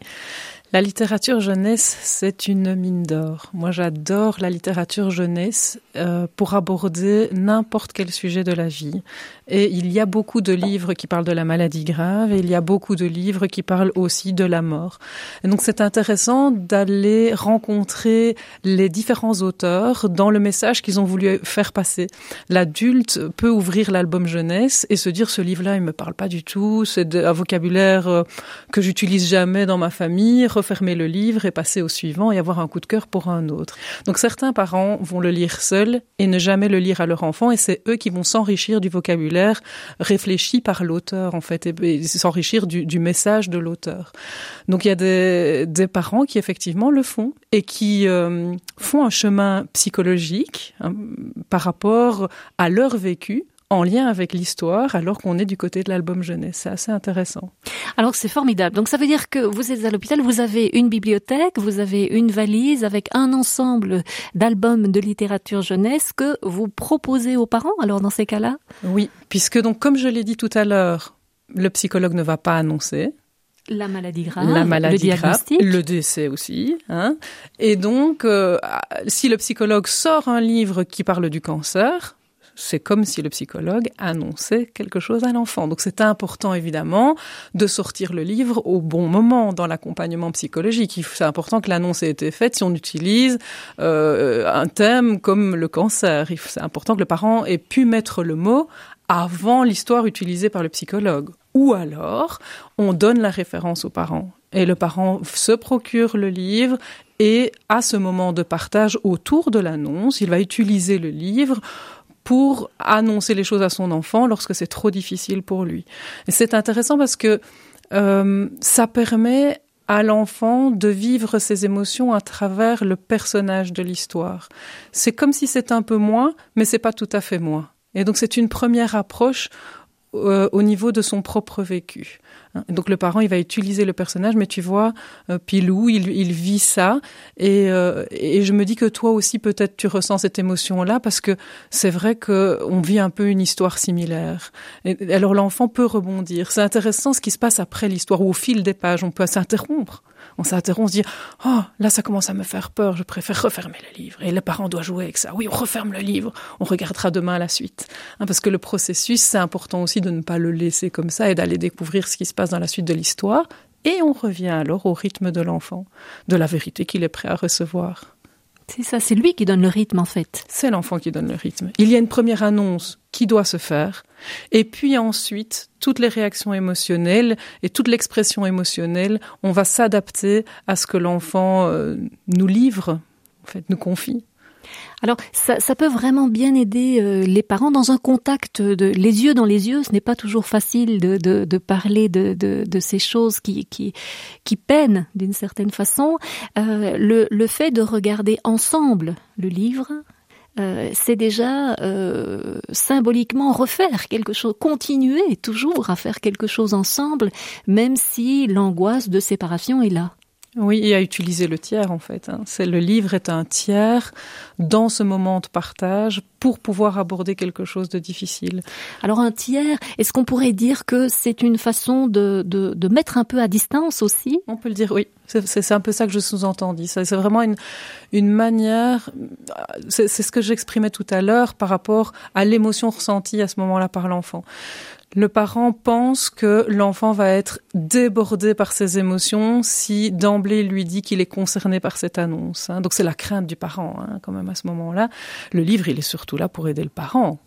La littérature jeunesse, c'est une mine d'or. Moi, j'adore la littérature jeunesse euh, pour aborder n'importe quel sujet de la vie. Et il y a beaucoup de livres qui parlent de la maladie grave et il y a beaucoup de livres qui parlent aussi de la mort. Et donc, c'est intéressant d'aller rencontrer les différents auteurs dans le message qu'ils ont voulu faire passer. L'adulte peut ouvrir l'album jeunesse et se dire ce livre-là, il me parle pas du tout, c'est un vocabulaire euh, que j'utilise jamais dans ma famille refermer le livre et passer au suivant et avoir un coup de cœur pour un autre. Donc certains parents vont le lire seuls et ne jamais le lire à leur enfant et c'est eux qui vont s'enrichir du vocabulaire réfléchi par l'auteur en fait et, s'enrichir du, message de l'auteur. Donc il y a des, des, parents qui effectivement le font et qui euh, font un chemin psychologique hein, par rapport à leur vécu en lien avec l'histoire alors qu'on est du côté de l'album jeunesse. C'est assez intéressant. Alors c'est formidable. Donc ça veut dire que vous êtes à l'hôpital, vous avez une bibliothèque, vous avez une valise avec un ensemble d'albums de littérature jeunesse que vous proposez aux parents alors dans ces cas-là? Oui, puisque donc comme je l'ai dit tout à l'heure, le psychologue ne va pas annoncer. La maladie grave, la maladie le grave, le décès aussi. Hein. Et donc, euh, si le psychologue sort un livre qui parle du cancer, c'est comme si le psychologue annonçait quelque chose à l'enfant. Donc c'est important évidemment de sortir le livre au bon moment dans l'accompagnement psychologique. C'est important que l'annonce ait été faite si on utilise euh, un thème comme le cancer. C'est important que le parent ait pu mettre le mot avant l'histoire utilisée par le psychologue. Ou alors, on donne la référence aux parents. Et le parent se procure le livre et à ce moment de partage autour de l'annonce, il va utiliser le livre pour annoncer les choses à son enfant lorsque c'est trop difficile pour lui. C'est intéressant parce que euh, ça permet à l'enfant de vivre ses émotions à travers le personnage de l'histoire. C'est comme si c'était un peu moi, mais c'est pas tout à fait moi. Et donc c'est une première approche euh, au niveau de son propre vécu. Hein. Donc le parent, il va utiliser le personnage, mais tu vois, euh, Pilou, il, il, vit ça, et, euh, et je me dis que toi aussi, peut-être, tu ressens cette émotion-là, parce que c'est vrai que on vit un peu une histoire similaire. Et, alors l'enfant peut rebondir. C'est intéressant ce qui se passe après l'histoire, ou au fil des pages, on peut s'interrompre on s'interrompt, on se dit oh là ça commence à me faire peur, je préfère refermer le livre. Et le parent doit jouer avec ça. Oui, on referme le livre, on regardera demain la suite. Hein, parce que le processus, c'est important aussi de ne pas le laisser comme ça et d'aller découvrir ce qui se passe dans la suite de l'histoire. Et on revient alors au rythme de l'enfant, de la vérité qu'il est prêt à recevoir. C'est ça, c'est lui qui donne le rythme en fait. C'est l'enfant qui donne le rythme. Il y a une première annonce qui doit se faire, et puis ensuite, toutes les réactions émotionnelles et toute l'expression émotionnelle, on va s'adapter à ce que l'enfant euh, nous livre, en fait, nous confie. Alors, ça, peut vraiment bien aider euh, les parents dans un contact de les yeux dans les yeux. Ce n'est pas toujours facile de, parler de, ces choses qui, peinent d'une certaine façon. Euh, le, fait de regarder ensemble le livre, euh, c'est déjà symboliquement refaire quelque chose, continuer toujours à faire quelque chose ensemble, même si l'angoisse de séparation est là. Oui, et à utiliser le tiers en fait. Hein. C'est le livre est un tiers dans ce moment de partage pour pouvoir aborder quelque chose de difficile. Alors un tiers, est-ce qu'on pourrait dire que c'est une façon de, de, de, mettre un peu à distance aussi? On peut le dire, oui. C'est un peu ça que je sous-entendis. C'est vraiment une, une manière, c'est ce que j'exprimais tout à l'heure par rapport à l'émotion ressentie à ce moment-là par l'enfant le parent pense que l'enfant va être débordé par ses émotions si d'emblée lui dit qu'il est concerné par cette annonce. Hein. Donc c'est la crainte du parent hein, quand même à ce moment-là. Le livre, il est surtout là pour aider le parent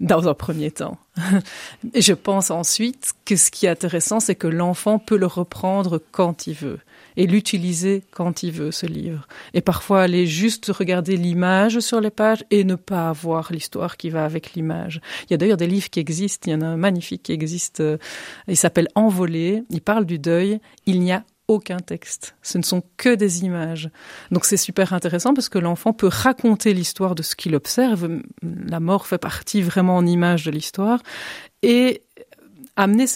dans un premier temps. Et je pense ensuite que ce qui est intéressant, c'est que l'enfant peut le reprendre quand il veut et l'utiliser quand il veut, ce livre. Et parfois aller juste regarder l'image sur les pages et ne pas avoir l'histoire qui va avec l'image. Il y a d'ailleurs des livres qui existent, il y en a un magnifique qui existe, euh, il s'appelle Envolé, il parle du deuil, il n'y a aucun texte. Ce ne sont que des images. Donc c'est super intéressant parce que l'enfant peut raconter l'histoire de ce qu'il observe. La mort fait partie vraiment en image de l'histoire. Et amener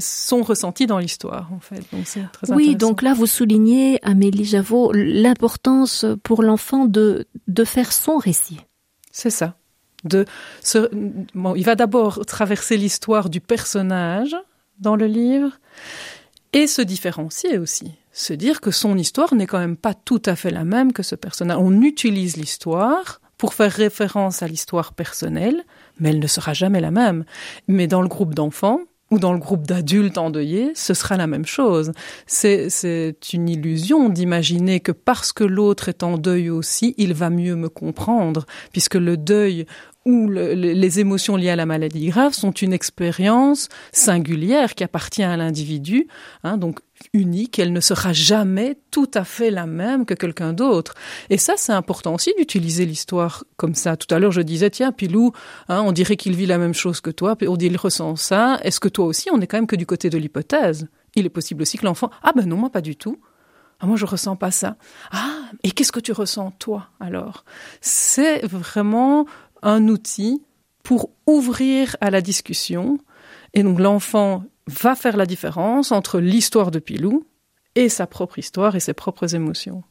son ressenti dans l'histoire, en fait. Donc c'est très Oui, donc là, vous soulignez, Amélie Javot, l'importance pour l'enfant de, de faire son récit. C'est ça. De ce, bon, il va d'abord traverser l'histoire du personnage dans le livre et se différencier aussi. Se dire que son histoire n'est quand même pas tout à fait la même que ce personnage. On utilise l'histoire pour faire référence à l'histoire personnelle, mais elle ne sera jamais la même. Mais dans le groupe d'enfants, ou dans le groupe d'adultes endeuillés, ce sera la même chose. C'est une illusion d'imaginer que parce que l'autre est en deuil aussi, il va mieux me comprendre, puisque le deuil où les émotions liées à la maladie grave sont une expérience singulière qui appartient à l'individu, hein, donc unique, elle ne sera jamais tout à fait la même que quelqu'un d'autre. Et ça, c'est important aussi d'utiliser l'histoire comme ça. Tout à l'heure, je disais, tiens, Pilou, hein, on dirait qu'il vit la même chose que toi, on dit il ressent ça. Est-ce que toi aussi, on est quand même que du côté de l'hypothèse? Il est possible aussi que l'enfant, ah ben non, moi pas du tout. Ah, moi, je ressens pas ça. Ah, et qu'est-ce que tu ressens toi alors? C'est vraiment un outil pour ouvrir à la discussion. Et donc l'enfant va faire la différence entre l'histoire de Pilou et sa propre histoire et ses propres émotions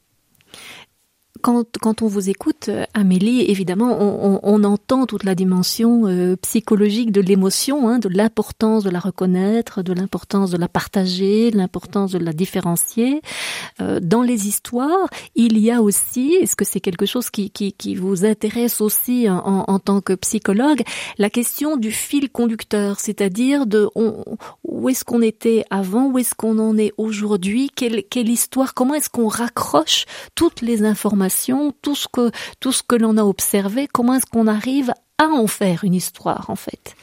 quand, quand on vous écoute, euh, Amélie, évidemment, on, on, entend toute la dimension euh, psychologique de l'émotion, hein, de l'importance de la reconnaître, de l'importance de la partager, l'importance de la différencier. Euh, dans les histoires, il y a aussi, est-ce que c'est quelque chose qui, qui, qui, vous intéresse aussi en, en, tant que psychologue, la question du fil conducteur, c'est-à-dire de on, où est-ce qu'on était avant, où est-ce qu'on en est aujourd'hui, quelle, quelle histoire, comment est-ce qu'on raccroche toutes les informations tout ce que tout ce que l'on a observé, comment est-ce qu'on arrive à en faire une histoire en fait?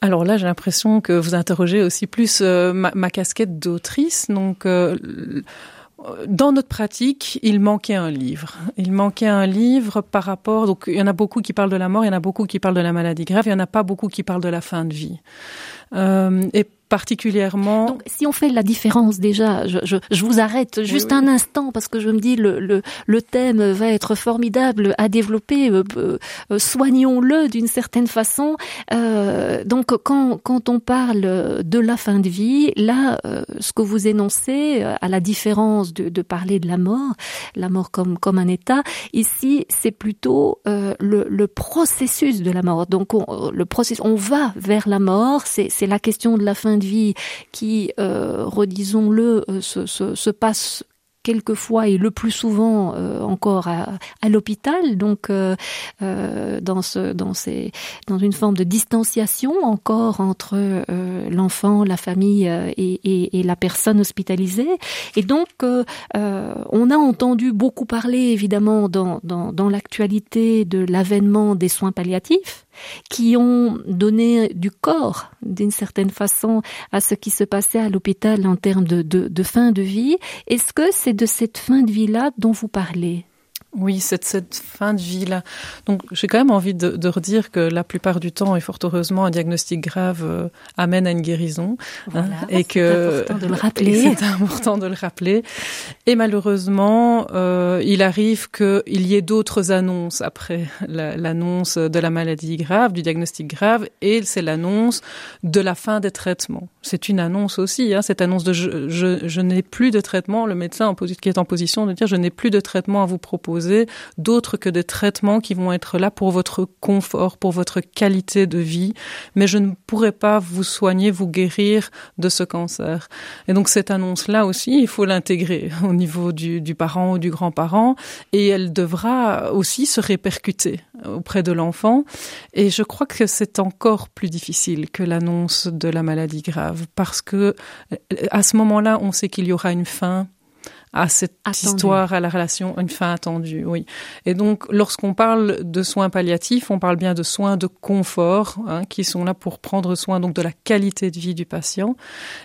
Alors là, j'ai l'impression que vous interrogez aussi plus euh, ma, casquette d'autrice. Donc, euh, dans notre pratique, il manquait un livre. Il manquait un livre par rapport. Donc, il y en a beaucoup qui parlent de la mort, il y en a beaucoup qui parlent de la maladie grave, il y en a pas beaucoup qui parlent de la fin de vie. Euh, et particulièrement. Donc, si on fait la différence déjà, je, je, je vous arrête juste un instant parce que je me dis le, le, le thème va être formidable à développer. Euh, euh, euh, soignons-le d'une certaine façon. Euh, donc, quand, quand on parle de la fin de vie, là, ce que vous énoncez, à la différence de, de, parler de la mort, la mort comme comme un état, ici, c'est plutôt le, le processus de la mort. Donc, on, le processus, on va vers la mort. C'est c'est la question de la fin de vie qui, euh, redisons-le, euh, se, se, se passe quelquefois et le plus souvent euh, encore à, l'hôpital, donc dans ce, dans ces, dans une forme de distanciation encore entre l'enfant, la famille et, et, et, la personne hospitalisée. Et donc on a entendu beaucoup parler évidemment dans, dans, dans l'actualité de l'avènement des soins palliatifs qui ont donné du corps d'une certaine façon à ce qui se passait à l'hôpital en termes de, de, de fin de vie. Est-ce que c'est de cette fin de vie-là dont vous parlez? Oui, cette, cette fin de vie-là. Donc, j'ai quand même envie de, de, redire que la plupart du temps, et fort heureusement, un diagnostic grave euh, amène à une guérison. Hein, et que c'est important de le rappeler. C'est important de le rappeler. Et malheureusement, euh, il arrive qu'il y ait d'autres annonces après l'annonce de la maladie grave, du diagnostic grave, et c'est l'annonce de la fin des traitements. C'est une annonce aussi, hein, cette annonce de je, je, je n'ai plus de traitement. Le médecin en, qui est en position de dire je n'ai plus de traitement à vous proposer d'autres que des traitements qui vont être là pour votre confort, pour votre qualité de vie, mais je ne pourrai pas vous soigner, vous guérir de ce cancer. Et donc cette annonce-là aussi, il faut l'intégrer au niveau du, du parent ou du grand-parent, et elle devra aussi se répercuter auprès de l'enfant. Et je crois que c'est encore plus difficile que l'annonce de la maladie grave, parce que à ce moment-là, on sait qu'il y aura une fin à cette histoire, à la relation, une fin attendue, oui. Et donc, lorsqu'on parle de soins palliatifs, on parle bien de soins de confort, hein, qui sont là pour prendre soin donc de la qualité de vie du patient.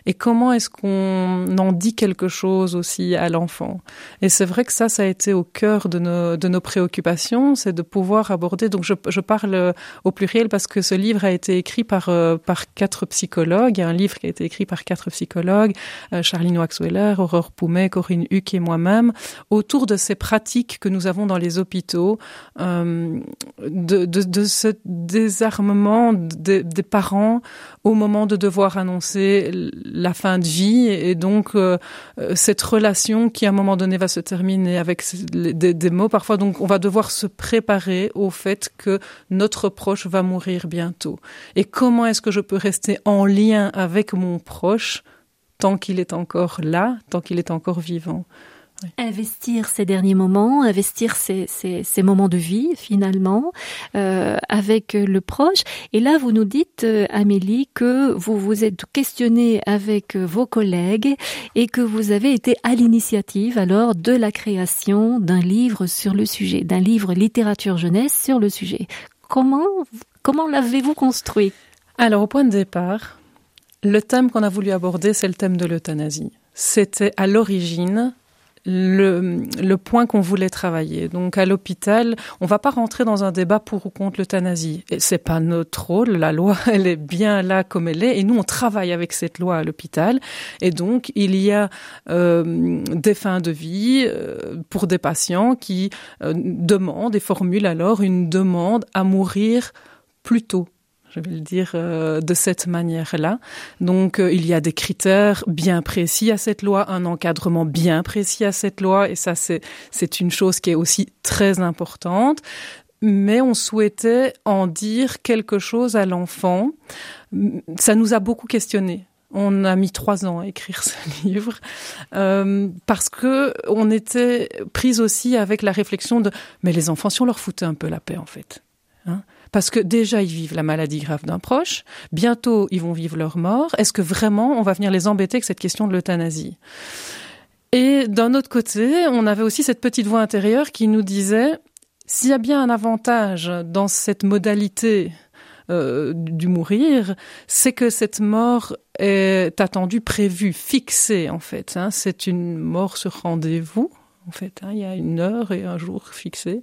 Et comment est-ce qu'on en dit quelque chose aussi à l'enfant? Et c'est vrai que ça, ça a été au cœur de nos, de nos préoccupations, c'est de pouvoir aborder. Donc, je, je, parle au pluriel parce que ce livre a été écrit par euh, par quatre psychologues. Il y a un livre qui a été écrit par quatre psychologues euh, Charline Waxweller, Aurore Poumet, Corinne Huck et moi-même autour de ces pratiques que nous avons dans les hôpitaux, euh, de, ce désarmement des, des, parents au moment de devoir annoncer la fin de vie et donc euh, cette relation qui à un moment donné va se terminer avec des, des mots parfois. Donc on va devoir se préparer au fait que notre proche va mourir bientôt. Et comment est-ce que je peux rester en lien avec mon proche tant qu'il est encore là, tant qu'il est encore vivant. Oui. Investir ces derniers moments, investir ces, ces, ces moments de vie finalement euh, avec le proche. Et là, vous nous dites, euh, Amélie, que vous vous êtes questionné avec vos collègues et que vous avez été à l'initiative alors de la création d'un livre sur le sujet, d'un livre littérature jeunesse sur le sujet comment, comment l'avez-vous construit? Alors, au point de départ, le thème qu'on a voulu aborder, c'est le thème de l'euthanasie. C'était à l'origine le, point qu'on voulait travailler. Donc à l'hôpital, on va pas rentrer dans un débat pour ou contre l'euthanasie. C'est pas notre rôle. La loi, elle est bien là comme elle est, et nous on travaille avec cette loi à l'hôpital. Et donc il y a euh, des fins de vie euh, pour des patients qui euh, demandent et formulent alors une demande à mourir plus tôt je vais le dire euh, de cette manière-là. Donc euh, il y a des critères bien précis à cette loi, un encadrement bien précis à cette loi, et ça c'est une chose qui est aussi très importante. Mais on souhaitait en dire quelque chose à l'enfant. Ça nous a beaucoup questionné. On a mis trois ans à écrire ce livre euh, parce que on était prise aussi avec la réflexion de mais les enfants si on leur foutait un peu la paix en fait. Hein parce que déjà ils vivent la maladie grave d'un proche, bientôt ils vont vivre leur mort. Est-ce que vraiment on va venir les embêter avec cette question de l'euthanasie? Et d'un autre côté, on avait aussi cette petite voix intérieure qui nous disait s'il y a bien un avantage dans cette modalité euh, du mourir, c'est que cette mort est attendue, prévue, fixée en fait. Hein. C'est une mort sur rendez-vous en fait. Hein. Il y a une heure et un jour fixé.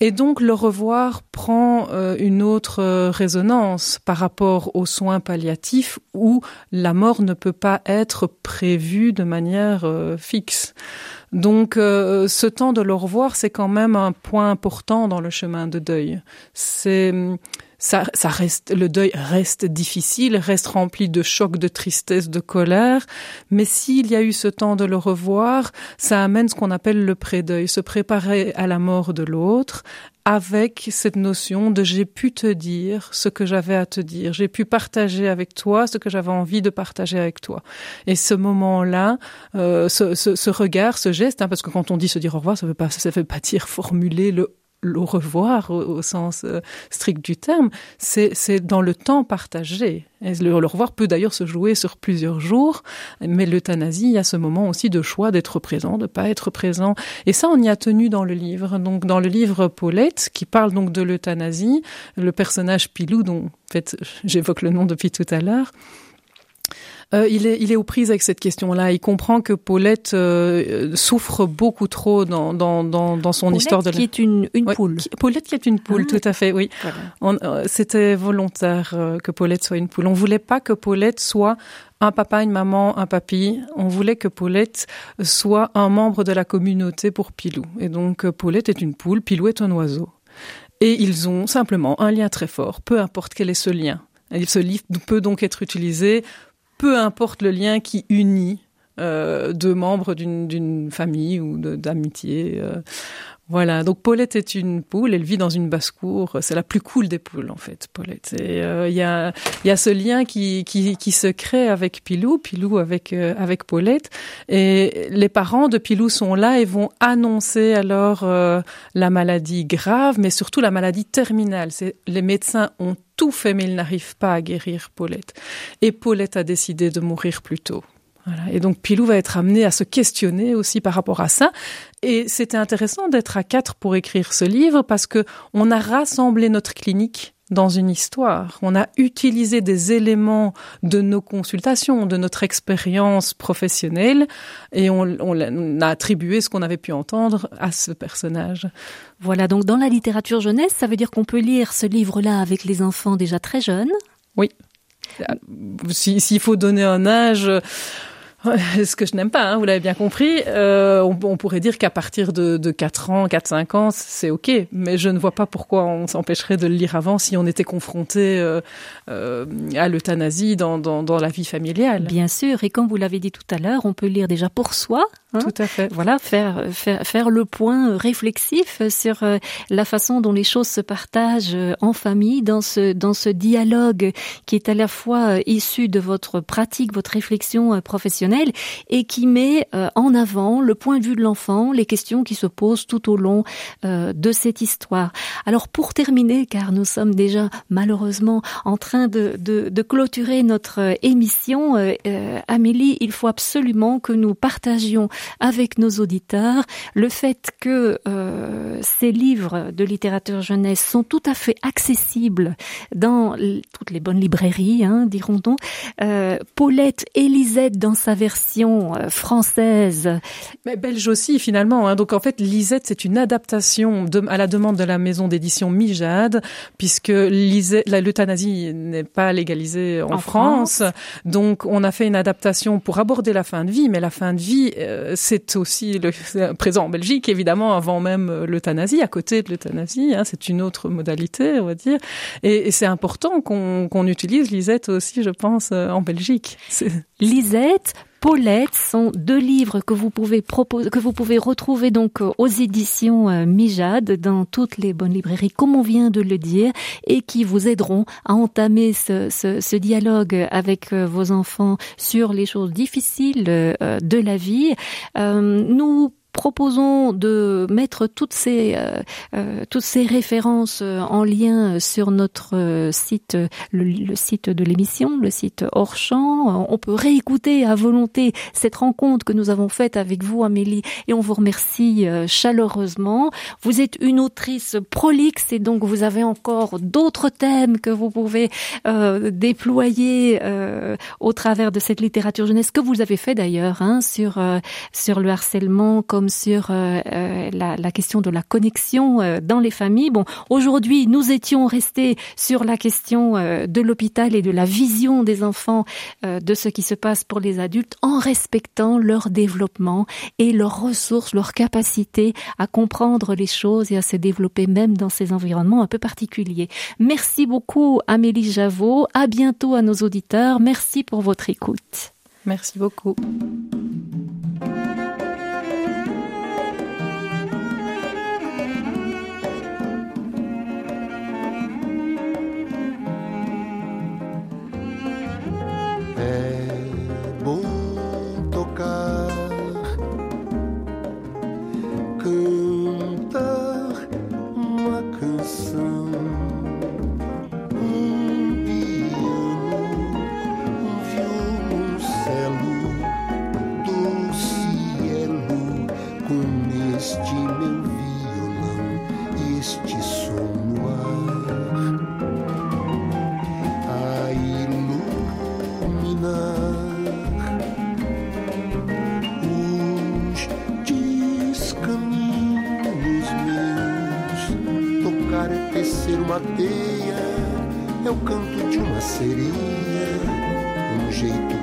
Et donc le revoir prend euh, une autre euh, résonance par rapport aux soins palliatifs où la mort ne peut pas être prévue de manière euh, fixe. Donc ce temps de le revoir, c'est quand même un point important dans le chemin de deuil. C'est ça, ça reste, le deuil reste difficile, reste rempli de chocs, de tristesse, de colère. Mais s'il y a eu ce temps de le revoir, ça amène ce qu'on appelle le pré-deuil, se préparer à la mort de l'autre, avec cette notion de j'ai pu te dire ce que j'avais à te dire, j'ai pu partager avec toi ce que j'avais envie de partager avec toi. Et ce moment-là, euh, ce, ce, ce, regard, ce geste, hein, parce que quand on dit se dire au revoir, ça ne veut pas, veut pas dire formuler le le revoir au, sens euh, strict du terme, c'est dans le temps partagé. Et le, revoir peut d'ailleurs se jouer sur plusieurs jours, mais l'euthanasie, il y a ce moment aussi de choix d'être présent, de pas être présent. Et ça, on y a tenu dans le livre. Donc, dans le livre Paulette, qui parle donc de l'euthanasie, le personnage Pilou, dont en fait j'évoque le nom depuis tout à l'heure, euh, il, est, il est aux prises avec cette question-là. Il comprend que Paulette euh, souffre beaucoup trop dans, dans, dans, dans son histoire de qui est une, une poule. Paulette qui est une poule, ah. tout à fait, oui. Euh, c'était volontaire que Paulette soit une poule. On voulait pas que Paulette soit un papa, une maman, un papy. On voulait que Paulette soit un membre de la communauté pour Pilou. Et donc Paulette est une poule, Pilou est un oiseau. Et ils ont simplement un lien très fort, peu importe quel est ce lien. Ce livre peut donc être utilisé peu importe le lien qui unit euh, deux membres d'une famille ou d'amitié. Euh, voilà, donc Paulette est une poule, elle vit dans une basse-cour, c'est la plus cool des poules en fait, Paulette. Et euh, il y, a, y a ce lien qui, qui, qui se crée avec Pilou, Pilou avec, euh, avec Paulette, et les parents de Pilou sont là et vont annoncer alors euh, la maladie grave, mais surtout la maladie terminale. Les médecins ont tout fait, mais ils n'arrivent pas à guérir Paulette. Et Paulette a décidé de mourir plus tôt. Voilà. Et donc Pilou va être amené à se questionner aussi par rapport à ça. Et c'était intéressant d'être à quatre pour écrire ce livre parce que on a rassemblé notre clinique dans une histoire. On a utilisé des éléments de nos consultations, de notre expérience professionnelle, et on, on, a attribué ce qu'on avait pu entendre à ce personnage. Voilà, donc dans la littérature jeunesse, ça veut dire qu'on peut lire ce livre-là avec les enfants déjà très jeunes. Oui. S'il faut donner un âge, ce que je n'aime pas, hein, vous l'avez bien compris, euh, on, pourrait dire qu'à partir de, de 4 ans, 4-5 ans, c'est OK, mais je ne vois pas pourquoi on s'empêcherait de le lire avant si on était confronté euh, euh, à l'euthanasie dans, dans, dans, la vie familiale. Bien sûr, et comme vous l'avez dit tout à l'heure, on peut lire déjà pour soi. Hein, tout à fait. Voilà, faire, faire, faire le point réflexif sur euh, la façon dont les choses se partagent euh, en famille, dans ce, dans ce dialogue qui est à la fois euh, issu de votre pratique, votre réflexion professionnelle, et qui met euh, en avant le point de vue de l'enfant, les questions qui se posent tout au long euh, de cette histoire. Alors pour terminer, car nous sommes déjà malheureusement en train de, de, de clôturer notre euh, émission, Amélie, il faut absolument que nous partagions avec nos auditeurs le fait que euh, ces livres de littérature jeunesse sont tout à fait accessibles dans toutes les bonnes librairies, hein, dirons-nous. Euh, Paulette et Lisette dans sa version euh, française. Mais belge aussi finalement. Hein. Donc en fait, Lisette, c'est une adaptation de, à la demande de la maison d'édition Mijade, puisque la l'euthanasie n'est pas légalisée en, France. Donc on a fait une adaptation pour aborder la fin de vie, mais la fin de vie, euh, c'est aussi le, présent en Belgique, évidemment, avant même l'euthanasie, à côté de l'euthanasie. Hein, c'est une autre modalité, on va dire. Et, c'est important qu'on qu'on utilise Lisette aussi, je pense, euh, en Belgique. Lisette, Paulette sont deux livres que vous pouvez proposer, que vous pouvez retrouver donc euh, aux éditions euh, Mijade dans toutes les bonnes librairies, comme on vient de le dire, et qui vous aideront à entamer ce, ce, ce dialogue avec euh, vos enfants sur les choses difficiles de la vie. nous proposons de mettre toutes ces euh, euh, toutes ces références euh, en lien sur notre site, le, site de l'émission, le site hors champ. On peut réécouter à volonté cette rencontre que nous avons faite avec vous, Amélie, et on vous remercie chaleureusement. Vous êtes une autrice prolixe et donc vous avez encore d'autres thèmes que vous pouvez déployer au travers de cette littérature jeunesse que vous avez fait d'ailleurs hein, sur sur le harcèlement comme sur euh, euh, la, question de la connexion euh, dans les familles. Bon, aujourd'hui, nous étions restés sur la question de l'hôpital et de la vision des enfants de ce qui se passe pour les adultes en respectant leur développement et leurs ressources, leur capacité à comprendre les choses et à se développer même dans ces environnements un peu particuliers. Merci beaucoup Amélie Javot. À bientôt à nos auditeurs. Merci pour votre écoute. Merci beaucoup. É bom tocar, cantar uma canção, um piano, um violoncelo, dulcielo, com este meu violão e este som no ar. É o canto de uma sereia, um jeito